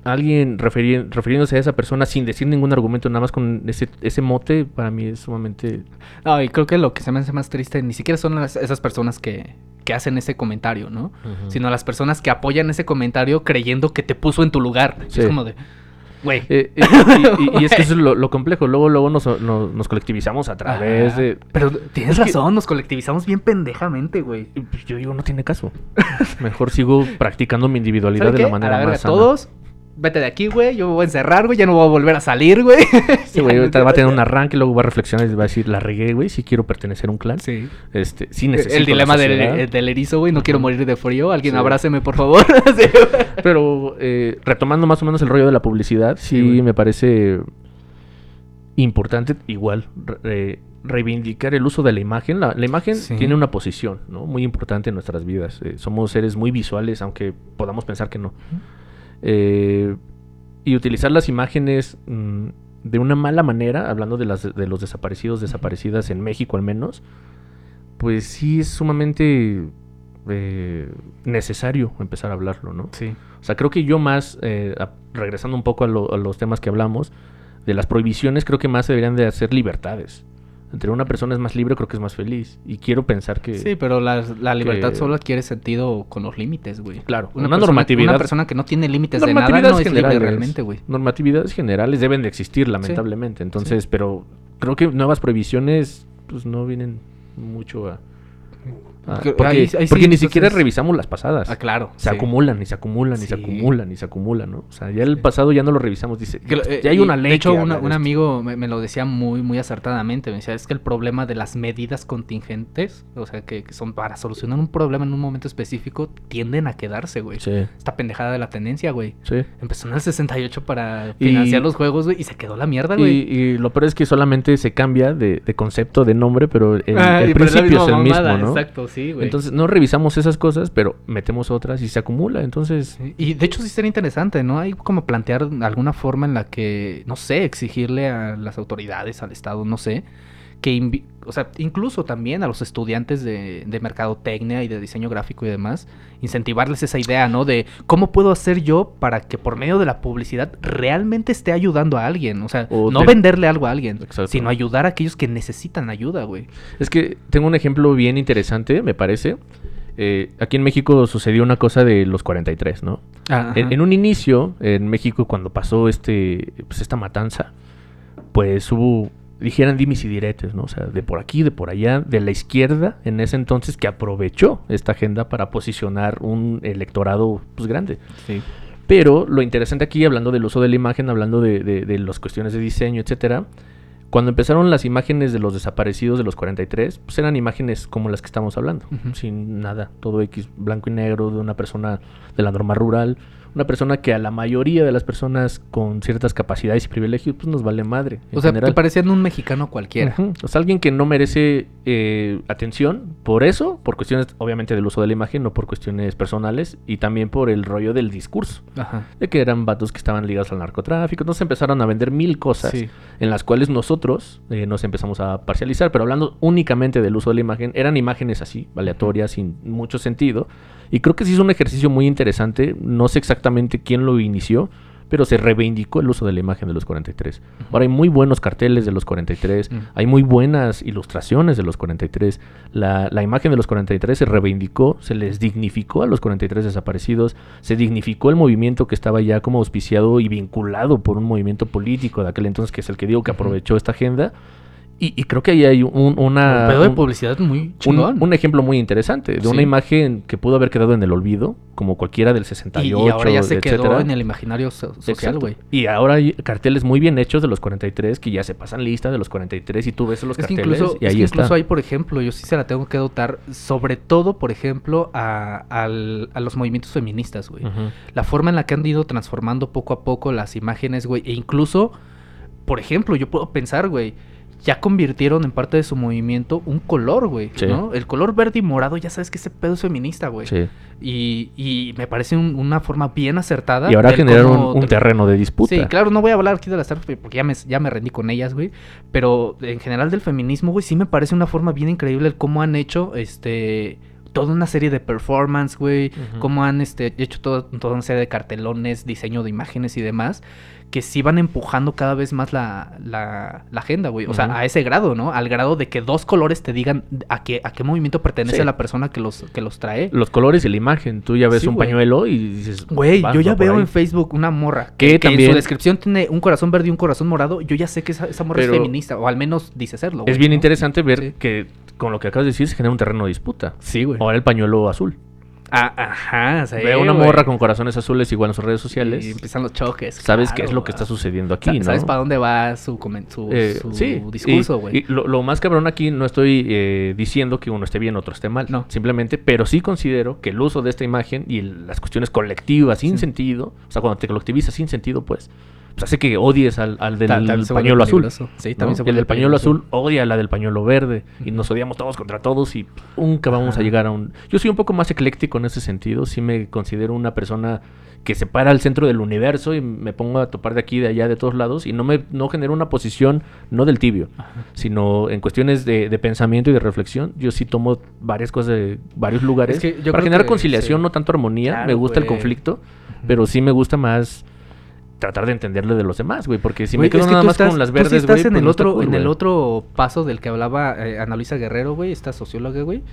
a alguien referi- refiriéndose a esa persona sin decir ningún argumento, nada más con ese, ese mote, para mí es sumamente... No, y creo que lo que se me hace más triste ni siquiera son las- esas personas que, que hacen ese comentario, ¿no? Sino a las personas que apoyan ese comentario creyendo que te puso en tu lugar. Sí. Es como de, güey. Eh, eh, y, y- y es que [laughs] eso es lo, lo complejo. Luego, luego nos, nos- nos colectivizamos a través de. Pero tienes que- razón, nos colectivizamos bien pendejamente, güey. Yo digo, no tiene caso. Mejor sigo practicando mi individualidad ¿Sabe de la manera a la verga, más sana. todos, vete de aquí, güey. Yo me voy a encerrar, güey. Ya no voy a volver a salir, güey. Sí, [laughs] güey, ahorita va a tener un arranque, luego va a reflexionar y va a decir, la regué, güey, sí quiero pertenecer a un clan. Sí. Este, sí necesito El dilema del, sociedad. del erizo, güey. No quiero morir de frío. Alguien Sí. abráceme, por favor. [laughs] Sí. Pero eh, retomando más o menos el rollo de la publicidad, sí, Sí, güey. me parece importante igual eh, reivindicar el uso de la imagen. La, la imagen Sí. tiene una posición ¿no? muy importante en nuestras vidas. Eh, somos seres muy visuales, aunque podamos pensar que no. Eh, y utilizar las imágenes mm, de una mala manera, hablando de, las, de los desaparecidos, desaparecidas en México al menos, pues sí es sumamente eh, necesario empezar a hablarlo, ¿no? Sí. O sea, creo que yo más, eh, a- regresando un poco a, lo- a los temas que hablamos, de las prohibiciones, creo que más deberían de hacer libertades. Entre una persona es más libre, creo que es más feliz. Y quiero pensar que... Sí, pero la, la libertad que- solo adquiere sentido con los límites, güey. Claro, Una, una, persona, normatividad... Una persona que no tiene límites de nada no es libre realmente, güey. Normatividades generales deben de existir, lamentablemente. Entonces, pero creo que nuevas prohibiciones, pues no vienen mucho a... a- Porque ahí- sí, ni siquiera revisamos las pasadas. Ah, claro. Se sí. acumulan y se acumulan y se acumulan y se acumulan, ¿no? O sea, ya el pasado ya no lo revisamos, dice. Que lo- eh, ya hay una ley. De hecho, que una- un amigo me, me lo decía muy, muy acertadamente. Me decía, es que el problema de las medidas contingentes, o sea, que, que son para solucionar un problema en un momento específico, tienden a quedarse, güey. Sí, Esta pendejada de la tendencia, güey. sí. Empezó en el 68 para Y- financiar los juegos, güey, y se quedó la mierda, güey. y lo peor es que solamente se cambia de, de concepto, de nombre, pero el, Ah, el principio es el mismo, mamada, ¿no? Exacto, sí, güey. Entonces no revisamos esas cosas, pero metemos otras y se acumula. Entonces, Y de hecho sí sería interesante, ¿no? Hay como plantear alguna forma en la que, no sé, exigirle a las autoridades, al Estado, no sé, que, o sea, incluso también a los estudiantes de, de mercadotecnia y de diseño gráfico y demás, incentivarles esa idea, ¿no? De cómo puedo hacer yo para que por medio de la publicidad realmente esté ayudando a alguien, o sea, O no de- venderle algo a alguien, Exacto. sino ayudar a aquellos que necesitan ayuda, güey. es que tengo un ejemplo bien interesante, me parece. Eh, aquí en México sucedió una cosa de los 43, ¿no? En, en un inicio, en México, cuando pasó este, pues esta matanza, pues hubo, dijeran dimis y diretes, ¿no? O sea, de por aquí, de por allá, de la izquierda, en ese entonces, que aprovechó esta agenda para posicionar un electorado, pues, grande. Sí. Pero lo interesante aquí, hablando del uso de la imagen, hablando de, de- de las cuestiones de diseño, etcétera, cuando empezaron las imágenes de los desaparecidos de los 43, pues eran imágenes como las que estamos hablando, sin nada, todo X, blanco y negro, de una persona de la norma rural, una persona que a la mayoría de las personas con ciertas capacidades y privilegios, pues nos vale madre. en O sea, general. te parecían un mexicano cualquiera. Ujú. O sea, alguien que no merece eh, atención por eso, por cuestiones obviamente del uso de la imagen, no por cuestiones personales, y también por el rollo del discurso, Ajá. de que eran vatos que estaban ligados al narcotráfico, entonces empezaron a vender mil cosas Sí. en las cuales nosotros eh, nos empezamos a parcializar, pero hablando únicamente del uso de la imagen, eran imágenes así, aleatorias, sin mucho sentido, y creo que sí es un ejercicio muy interesante, no sé exactamente quién lo inició, pero se reivindicó el uso de la imagen de los 43. Ahora hay muy buenos carteles de los 43, Mm. hay muy buenas ilustraciones de los 43, la, la imagen de los 43 se reivindicó, se les dignificó a los 43 desaparecidos, se dignificó el movimiento que estaba ya como auspiciado y vinculado por un movimiento político de aquel entonces, que es el que digo que aprovechó esta agenda, y, y creo que ahí hay un, una... Un pedo de un- publicidad muy chingón. un ejemplo muy interesante de una imagen que pudo haber quedado en el olvido, como cualquiera del y, 68, y ahora ya se quedó en el imaginario so- social, güey. Y ahora hay carteles muy bien hechos de los 43 que ya se pasan lista de los 43 y tú ves los Es que carteles incluso, y es ahí que está. incluso hay, por ejemplo, yo sí se la tengo que dotar, sobre todo, por ejemplo, a, al- a los movimientos feministas, güey. La forma en la que han ido transformando poco a poco las imágenes, güey. E incluso, por ejemplo, yo puedo pensar, güey, ya convirtieron en parte de su movimiento un color, güey, Sí. ¿no? El color verde y morado, ya sabes que ese pedo es feminista, güey. Sí. Y, y me parece un- una forma bien acertada. Y ahora cómo un, terreno de disputa. Sí, claro, no voy a hablar aquí de las artes porque ya me, ya me rendí con ellas, güey. Pero en general del feminismo, güey, sí me parece una forma bien increíble el cómo han hecho, este, toda una serie de performance, güey. Cómo han, este, hecho todo- toda una serie de cartelones, diseño de imágenes y demás. Que sí van empujando cada vez más la, la, la agenda, güey. O sea, a ese grado, ¿no? Al grado de que dos colores te digan a qué, a qué movimiento pertenece Sí. la persona que los, que los trae. Los colores y la imagen. Tú ya ves Sí, un güey. pañuelo y dices... Güey, "Va, yo ya veo ahí". en Facebook una morra Que que, que también- en su descripción tiene un corazón verde y un corazón morado. Yo ya sé que esa, esa morra Pero- es feminista, o al menos dice serlo. güey, Es bien ¿no? interesante ver Sí. que con lo que acabas de decir se genera un terreno de disputa. Sí, güey. Ahora el pañuelo azul. Ah, ajá, sí, Veo una güey. morra con corazones azules igual en sus redes sociales. Y empiezan los choques. Sabes qué claro, es lo que está sucediendo aquí. ¿Sabes para dónde va su, su, Eh, su sí, discurso, y- güey? Y, lo, lo más cabrón aquí no estoy eh, diciendo que uno esté bien, otro esté mal. No. Simplemente, pero sí considero que el uso de esta imagen y las cuestiones colectivas sin Sí. sentido, o sea, cuando te colectivizas sin sentido, pues, pues hace que odies al, al del Ta- también se vuelve pañuelo azul. Sí, ¿no? también se Y el del pañuelo azul odia a la del pañuelo verde y nos odiamos todos contra todos y nunca vamos a llegar a un... Yo soy un poco más ecléctico en ese sentido, sí me considero una persona que se para al centro del universo y me pongo a topar de aquí, de allá, de todos lados y no me no genero una posición no del tibio, Ajá. sino en cuestiones de, de pensamiento y de reflexión. Yo sí tomo varias cosas de varios lugares Es que yo para generar que conciliación, sí. no tanto armonía. me gusta el conflicto, pero sí me gusta más tratar de entenderle de los demás, güey, porque si Güey, me quedo que nada tú más estás- con las tú sí verdes, estás güey, en pues el no otro cool, en el otro paso del que hablaba eh, Ana Luisa Guerrero, güey, esta socióloga, güey.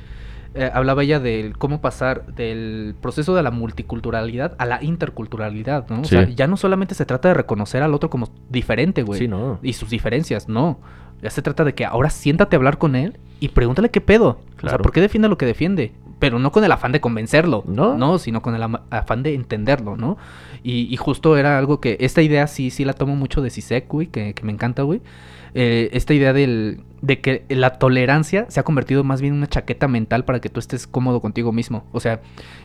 Eh, hablaba ella del cómo pasar del proceso de la multiculturalidad a la interculturalidad, ¿no? O sea, ya no solamente se trata de reconocer al otro como diferente, güey. Sí, no. Y sus diferencias, no. Ya se trata de que ahora siéntate a hablar con él y pregúntale qué pedo. O sea. ¿por qué defiende lo que defiende? Pero no con el afán de convencerlo, No. no, sino con el afán de entenderlo, ¿no? Y, y justo era algo que, esta idea sí, sí la tomo mucho de Sisek, güey, que, que me encanta, güey. Eh, esta idea del, de que la tolerancia se ha convertido más bien en una chaqueta mental para que tú estés cómodo contigo mismo. O sea,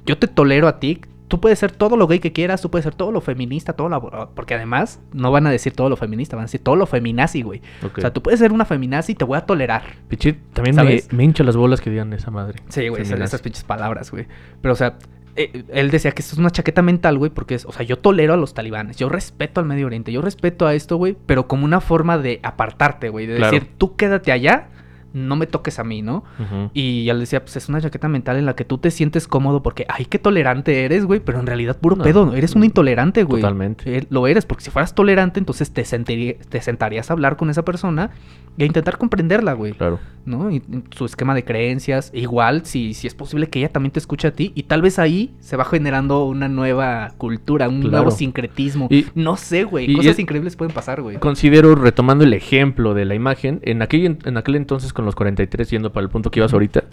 yo te tolero a ti, tú puedes ser todo lo gay que quieras, tú puedes ser todo lo feminista, todo lo... Porque además no van a decir todo lo feminista, van a decir todo lo feminazi, güey. O sea, tú puedes ser una feminazi y te voy a tolerar. Pichit, también me, ¿Sabes? me hincha las bolas que digan esa madre. Sí, güey, esas pinches palabras, güey. Pero, o sea, eh, él decía que esto es una chaqueta mental, güey, porque es, o sea, yo tolero a los talibanes, yo respeto al Medio Oriente, yo respeto a esto, güey, pero como una forma de apartarte, güey, de Claro. decir, tú quédate allá, no me toques a mí, ¿no? Y ya le decía, pues es una chaqueta mental en la que tú te sientes cómodo porque, ay, qué tolerante eres, güey, pero en realidad puro No, pedo, eres un intolerante, güey. Totalmente. Eh, lo eres, porque si fueras tolerante, entonces te, sentiría- te sentarías a hablar con esa persona y a intentar comprenderla, güey. Claro. ¿no? Y y su esquema de creencias. Igual, si, si es posible que ella también te escuche a ti. Y tal vez ahí se va generando una nueva cultura, un Claro. nuevo sincretismo. Y- no sé, güey. y Cosas es- increíbles pueden pasar, güey. Considero, retomando el ejemplo de la imagen, en aquel, en aquel entonces con los 43, yendo para el punto que ibas ahorita,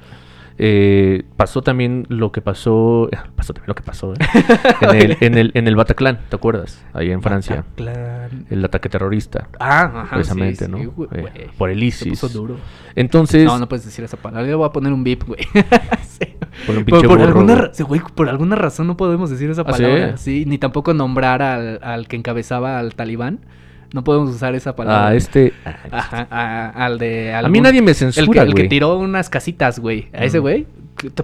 eh, pasó también lo que pasó, pasó también lo que pasó, ¿eh? [laughs] en, el, en, el, en el Bataclan, ¿te acuerdas? Ahí en Francia, Bataclan. el ataque terrorista, Ah, ajá. precisamente, sí, ¿no? sí, güey, Eh, güey. por el ISIS. puso duro. Entonces, No, no puedes decir esa palabra. Yo voy a poner un güey. [laughs] Sí. por un Por, pinche por burro, alguna, güey. por alguna razón no podemos decir esa ¿Ah, palabra. sí? ni tampoco nombrar al, al que encabezaba al talibán. No podemos usar esa palabra. a este... Ajá, a- al de. A mí algún- nadie me El que, censura, el que tiró unas casitas, güey. A ese Ujú. güey.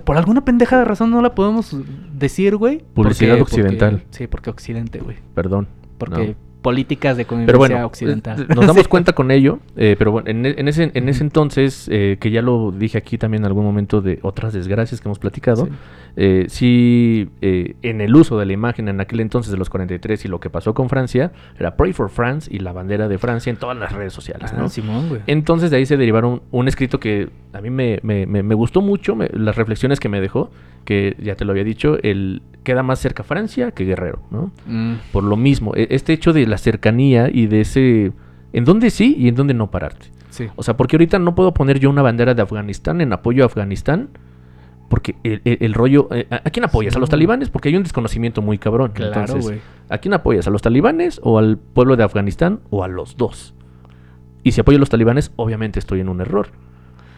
Por alguna pendeja de razón no la podemos decir, güey. Publicidad porque- occidental. porque- sí, porque occidente, güey. Perdón. Porque no. Políticas de convivencia bueno, occidental. eh, nos damos [laughs] cuenta con ello, eh, pero bueno, en, en ese, en ese entonces, eh, que ya lo dije aquí también en algún momento de otras desgracias que hemos platicado, Sí. eh, sí, eh, en el uso de la imagen en aquel entonces de los 43 y lo que pasó con Francia, era Pray for France y la bandera de Francia en todas las redes sociales, Ah, ¿no? Simón, güey. Entonces de ahí se derivaron un escrito que a mí me, me- me- me gustó mucho, me- las reflexiones que me dejó, que ya te lo había dicho, el queda más cerca Francia que Guerrero, ¿no? Mm, por lo mismo, e- este hecho de la cercanía y de ese en dónde sí y en dónde no pararte. sí. O sea, porque ahorita no puedo poner yo una bandera de Afganistán en apoyo a Afganistán, porque el, el- el rollo... eh, ¿A quién apoyas? Sí, ¿A los talibanes? Porque hay un desconocimiento muy cabrón. Claro, güey. ¿A quién apoyas? ¿A los talibanes o al pueblo de Afganistán o a los dos? Y si apoyo a los talibanes, obviamente estoy en un error.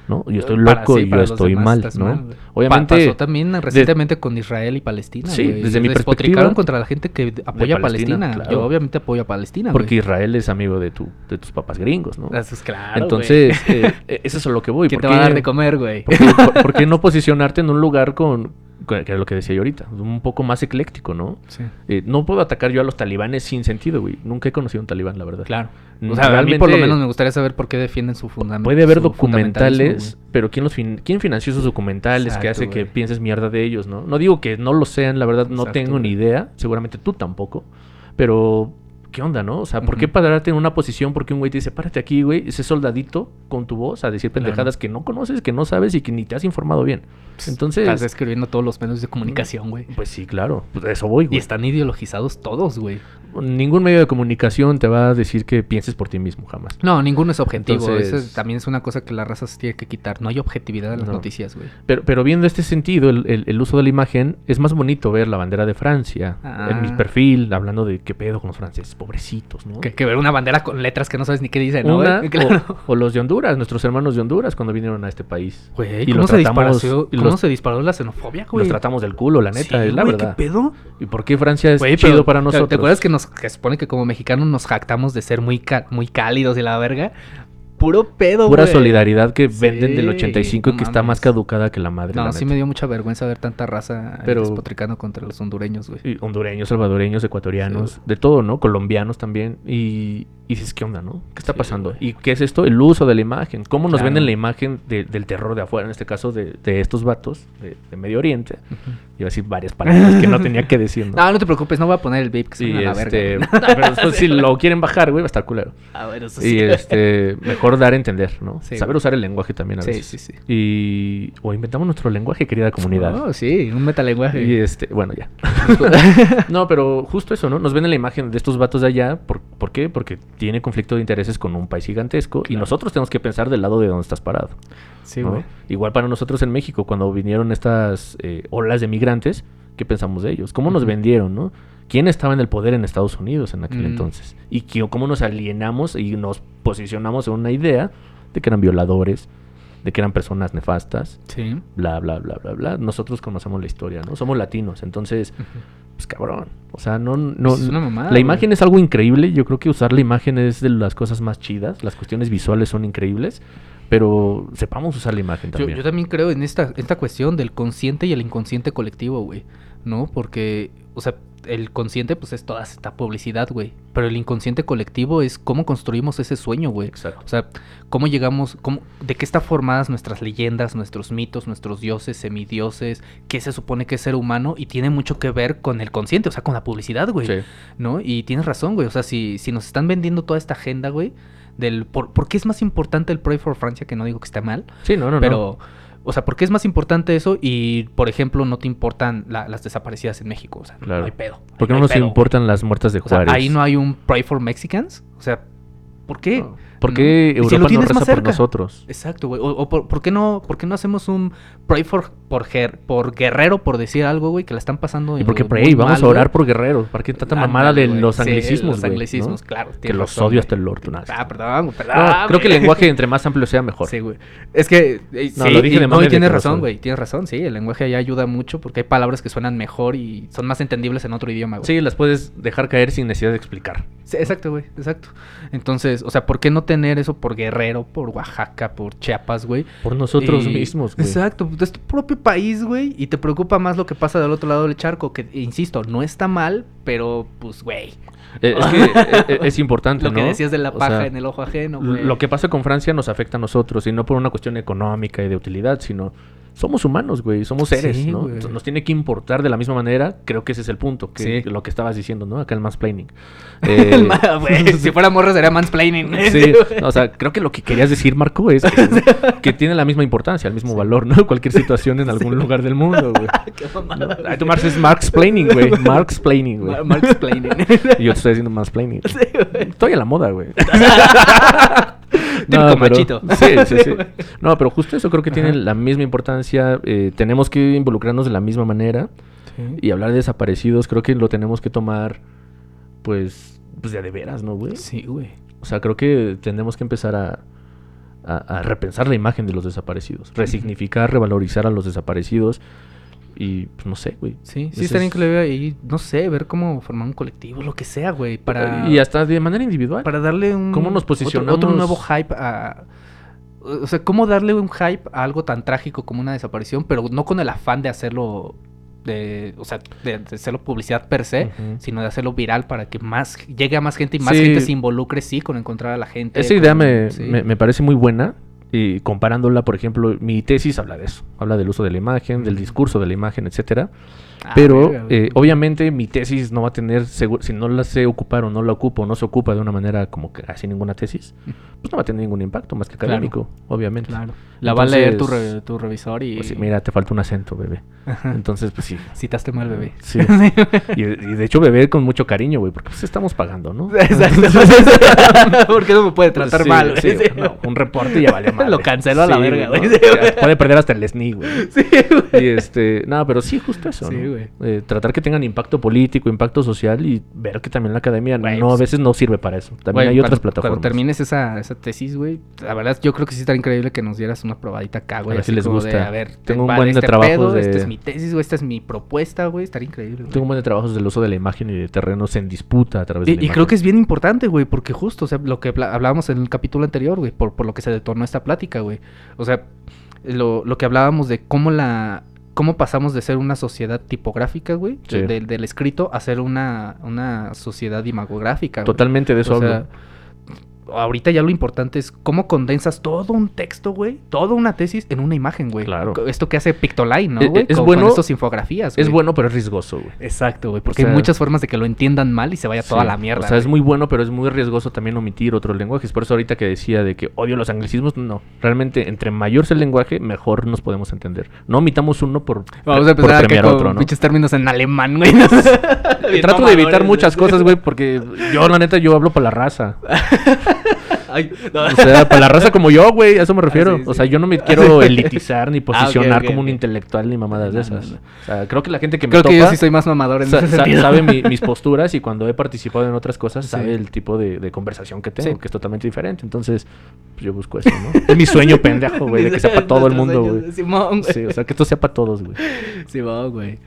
¿No? Yo estoy Para- loco sí, y yo estoy mal, ¿no? mal. Obviamente... Pa- pasó también recientemente con Israel y Palestina. Sí, güey. desde mi perspectiva, contra la gente que apoya a Palestina, Palestina. claro. Yo obviamente apoyo a Palestina. Porque güey. Israel es amigo de, tu, de tus papás gringos, ¿no? Eso es claro. Entonces, eh, eso es a lo que voy. ¿Quién te ¿Por va a dar de comer, güey? ¿Por qué, por- por qué no [laughs] posicionarte en un lugar con- que era lo que decía yo ahorita, un poco más ecléctico, ¿no? Sí. Eh, no puedo atacar yo a los talibanes sin sentido, güey. Nunca he conocido un talibán, la verdad. Claro. O sea, a mí por lo menos me gustaría saber por qué defienden su fundamento. Puede haber documentales, pero ¿quién, los fin- ¿quién financió esos documentales que Exacto, hace que pienses mierda de ellos, no? No digo que no lo sean, la verdad no tengo ni idea, seguramente tú tampoco, pero ¿qué onda, no? O sea, ¿por qué pararte en una posición? Porque un güey te dice, párate aquí, güey, ese soldadito con tu voz a decir Claro. pendejadas que no conoces, que no sabes y que ni te has informado bien. Entonces, Estás escribiendo todos los medios de comunicación, güey. pues sí, claro, pues eso voy, Y güey. están ideologizados todos, güey. Ningún medio de comunicación te va a decir que pienses por ti mismo, jamás. No, ninguno es objetivo. Entonces- Eso es- también es una cosa que la raza se tiene que quitar. No hay objetividad en las No. noticias, güey. Pero, pero viendo este sentido, el, el- el uso de la imagen, es más bonito ver la bandera de Francia en mi Ah. perfil, hablando de qué pedo con los franceses, pobrecitos, ¿no? Que, que ver una bandera con letras que no sabes ni qué dice, ¿no? Una, güey? [laughs] Claro. o, o los de Honduras, nuestros hermanos de Honduras cuando vinieron a este país. Güey, Y ¿cómo, los se tratamos- disparó, y ¿cómo los- se disparó la xenofobia, güey? Los tratamos del culo, la neta, Sí, es la güey, verdad. ¿Qué pedo? ¿Y por qué Francia es Güey, chido pero, para ¿te- nosotros? ¿Te acuerdas que nos que supone que como mexicanos nos jactamos de ser muy, muy cálidos y la verga? Puro pedo, Pura solidaridad que Sí, venden del 85 y no que está más caducada que la madre. No, la sí neta. me dio mucha vergüenza ver tanta raza Pero- despotricando contra los hondureños, güey. Hondureños, salvadoreños, ecuatorianos, Sí. de todo, ¿no? Colombianos también. Y, y dices, ¿qué onda, no? ¿Qué está Sí, pasando? ¿Y qué es esto? El uso de la imagen. ¿Cómo nos Claro. venden la imagen de- del terror de afuera? En este caso, de, de estos vatos de, de Medio Oriente. Ujú. Iba a decir varias palabras que no tenía que decir, ¿no? [laughs] No, no te preocupes, no voy a poner el VIP que se y a la este... verga. [laughs] ah, pero después si lo quieren bajar, güey, va a estar culero. A ver, eso Y este, [laughs] mejor dar a entender, ¿no? Sí, Saber güey. usar el lenguaje también a Sí, veces. sí, sí. Y... O inventamos nuestro lenguaje, querida comunidad. Oh, sí, un metalenguaje. Y este, bueno, ya. [laughs] no, pero justo eso, ¿no? Nos ven la imagen de estos vatos de allá. ¿Por, por qué? Porque tiene conflicto de intereses con un país gigantesco. Y nosotros tenemos que pensar del lado de donde estás parado. Sí, ¿no? güey. Igual para nosotros en México, cuando vinieron estas eh, olas de migrantes, ¿qué pensamos de ellos? ¿Cómo nos vendieron, no? ¿Quién estaba en el poder en Estados Unidos en aquel Mm. entonces? Y que- cómo nos alienamos y nos posicionamos en una idea de que eran violadores, de que eran personas nefastas, Sí. bla, bla, bla, bla, bla. Nosotros conocemos la historia, ¿no? Somos latinos, entonces, pues cabrón. O sea, no, no. Es una mamada, la güey. imagen es algo increíble. Yo creo que usar la imagen es de las cosas más chidas. Las cuestiones visuales son increíbles. Pero sepamos usar la imagen Yo, también. yo también creo en esta, esta cuestión del consciente y el inconsciente colectivo, güey. ¿No? Porque, o sea, el consciente, pues es toda esta publicidad, güey. Pero el inconsciente colectivo es cómo construimos ese sueño, güey. Exacto. O sea, cómo llegamos, cómo, de qué están formadas nuestras leyendas, nuestros mitos, nuestros dioses, semidioses, qué se supone que es ser humano y tiene mucho que ver con el consciente, o sea, con la publicidad, güey. Sí. ¿no? Y tienes razón, güey. O sea, si, si nos están vendiendo toda esta agenda, güey, del por, ¿por qué es más importante el Pray for Francia? Que no digo que esté mal, Sí, no, no, pero, o sea, ¿por qué es más importante eso? Y, por ejemplo, no te importan la- las desaparecidas en México. O sea, Claro. no hay pedo. ¿Por qué no no nos pedo, importan las muertas de güey. O sea, Juárez? ahí no hay un Pray for Mexicans. O sea, ¿por qué? No. ¿Por qué lo Europa no reza más por nosotros? Exacto, güey. O, o por, ¿por qué no, por qué no hacemos un Pray for, por, Ger- por Guerrero, por decir algo, güey, que la están pasando ¿Y por qué muy pray? Vamos mal, a orar por Guerrero. ¿Para qué tanta mamada de los Sí, anglicismos, los güey, anglicismos, ¿no? claro. Que los razón, odio hasta el orto. Ah, perdón, perdón. No, creo que el lenguaje entre más amplio sea mejor. Sí, güey. Es que. eh, No, sí, lo dije y- de no, y de tienes razón, güey. Tienes razón, sí. El lenguaje ahí ayuda mucho porque hay palabras que suenan mejor y son más entendibles en otro idioma, güey. Sí, las puedes dejar caer sin necesidad de explicar. Sí, exacto, güey. Exacto. Entonces, o sea, ¿por qué no tener eso por Guerrero, por Oaxaca, por Chiapas, güey? Por nosotros Y- mismos, güey. Exacto, es tu propio país, güey, y te preocupa más lo que pasa del otro lado del charco, que, insisto, no está mal, pero, pues, güey, Eh, es que eh, eh, es importante, [laughs] lo que ¿no? decías de la O paja sea, en el ojo ajeno, güey. Lo que pasa con Francia nos afecta a nosotros, y no por una cuestión económica y de utilidad, sino somos humanos, güey, somos seres, Sí, ¿no? güey. Nos tiene que importar de la misma manera, creo que ese es el punto, que Sí. lo que estabas diciendo, ¿no? Acá el mansplaining. [laughs] El Eh, ma- güey, [laughs] si fuera morra sería mansplaining. Sí, o sea, creo que lo que querías decir, Marco, es que, que tiene la misma importancia, el mismo valor, ¿no? Cualquier situación en algún lugar del mundo, güey. Qué mamada, Ay, tu Marx es Marxplaining, güey. Marxplaining, güey. Marxplaining. Yo estoy diciendo mansplaining. [laughs] Sí, güey. Estoy a la moda, güey. [laughs] Típico pero- machito. Sí, sí, [laughs] sí. No, pero justo eso creo que tiene la misma importancia. eh, tenemos que involucrarnos de la misma manera. Y hablar de desaparecidos, creo que lo tenemos que tomar, pues, pues de veras, ¿no, güey? Sí, güey. O sea, creo que tenemos que empezar a, a, a repensar la imagen de los desaparecidos. Resignificar, revalorizar a los desaparecidos. Y, pues, no sé, güey. Sí, sí estaría es- increíble ahí, no sé, ver cómo formar un colectivo, lo que sea, güey, para... Y hasta de manera individual. para darle un ¿Cómo nos posicionamos? otro, nuevo hype a o sea cómo darle un hype a algo tan trágico como una desaparición pero no con el afán de hacerlo de o sea de, de hacerlo publicidad per se sino de hacerlo viral para que más llegue a más gente y más Sí. gente se involucre sí con encontrar a la gente Esa idea con- me, sí. me, me parece muy buena. Y comparándola, por ejemplo, mi tesis habla de eso. Habla del uso de la imagen, del discurso de la imagen, etcétera. Ah, Pero eh, obviamente mi tesis no va a tener, si no la sé ocupar o no la ocupo o no se ocupa de una manera como que casi ninguna tesis, pues no va a tener ningún impacto más que Claro. académico, obviamente. Claro. La va a leer tu, re- tu revisor y... Pues mira, te falta un acento, bebé. Ajá. Entonces, pues sí. Citaste mal, bebé. Sí. [laughs] Y, y de hecho, bebé con mucho cariño, güey, porque pues estamos pagando, ¿no? Exacto. [laughs] ¿Por qué no me puede tratar Sí, mal, sí, Sí. no, un reporte ya vale madre. [laughs] Lo canceló a la verga, güey. Sí. Puede perder hasta el SNI, güey. Sí, güey. Y este, no, pero sí, justo eso. Sí, ¿no? güey. Eh, tratar que tengan impacto político, impacto social y ver que también la academia Güey, no, a pues- veces no sirve para eso. También Güey, hay otras plataformas. Cuando termines esa, esa tesis, güey, la verdad yo creo que sí estaría increíble que nos dieras una probadita acá, güey. ver si les de, gusta. a ver, Tengo un buen de este de- Esta es mi tesis, güey, esta es mi propuesta, güey. Estaría increíble, güey. Tengo un buen de trabajos del uso de la imagen y de terrenos en disputa a través de Y, la y creo que es bien importante, güey, porque justo, o sea, lo que hablábamos en el capítulo anterior, güey, por, por lo que se detonó esta plática, güey. O sea, lo, lo que hablábamos de cómo la... Cómo pasamos de ser una sociedad tipográfica, güey, de- Sí. del, del escrito, a ser una, una sociedad imagográfica. güey. Totalmente de eso O hablo. Ahorita ya lo importante es cómo condensas todo un texto, güey, toda una tesis en una imagen, güey. Claro. Esto que hace Pictoline, ¿no, Eh, güey? es bueno- Con estas infografías, es güey. bueno, pero es riesgoso, güey. Exacto, güey, porque O sea, hay muchas formas de que lo entiendan mal y se vaya toda Sí, la mierda. O sea, es muy bueno, pero es muy riesgoso también omitir otros lenguajes. Por eso ahorita que decía de que odio los anglicismos, no. Realmente, entre mayor sea el lenguaje, mejor nos podemos entender. No omitamos uno por, Vamos a por empezar acá premiar con otro, ¿no? pinches términos en alemán, güey. [laughs] Bien Trato de evitar muchas cosas, güey, porque yo, la neta, yo hablo para la raza. [laughs] Ay, no. O sea, para la raza como yo, güey, a eso me refiero. sí, O sea, yo no me quiero [laughs] elitizar ni posicionar ok, como un intelectual ni mamadas de esas. O sea, creo que la gente que me Creo que yo topa sí soy más mamador en sa- ese sentido. sabe mi- [laughs] mis posturas y cuando he participado en otras cosas Sí. sabe el tipo de, de conversación que tengo, Sí. que es totalmente diferente. Entonces, pues yo busco eso, ¿no? Es mi [laughs] sueño pendejo, güey, de que sepa todo el mundo, güey. Sí, o sea, que esto sepa todos, güey. Simón, güey.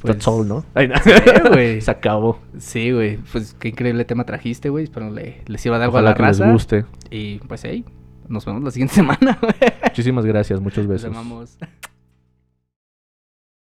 Pues, That's all, ¿no? Ay, no. [laughs] Sí, güey. [laughs] Se acabó. Sí, güey. Pues qué increíble tema trajiste, güey. Espero le, les sirva de algo Ojalá a la que les guste. Y pues ahí, nos vemos la siguiente [laughs] semana, güey. Muchísimas gracias, muchos Los besos. amamos.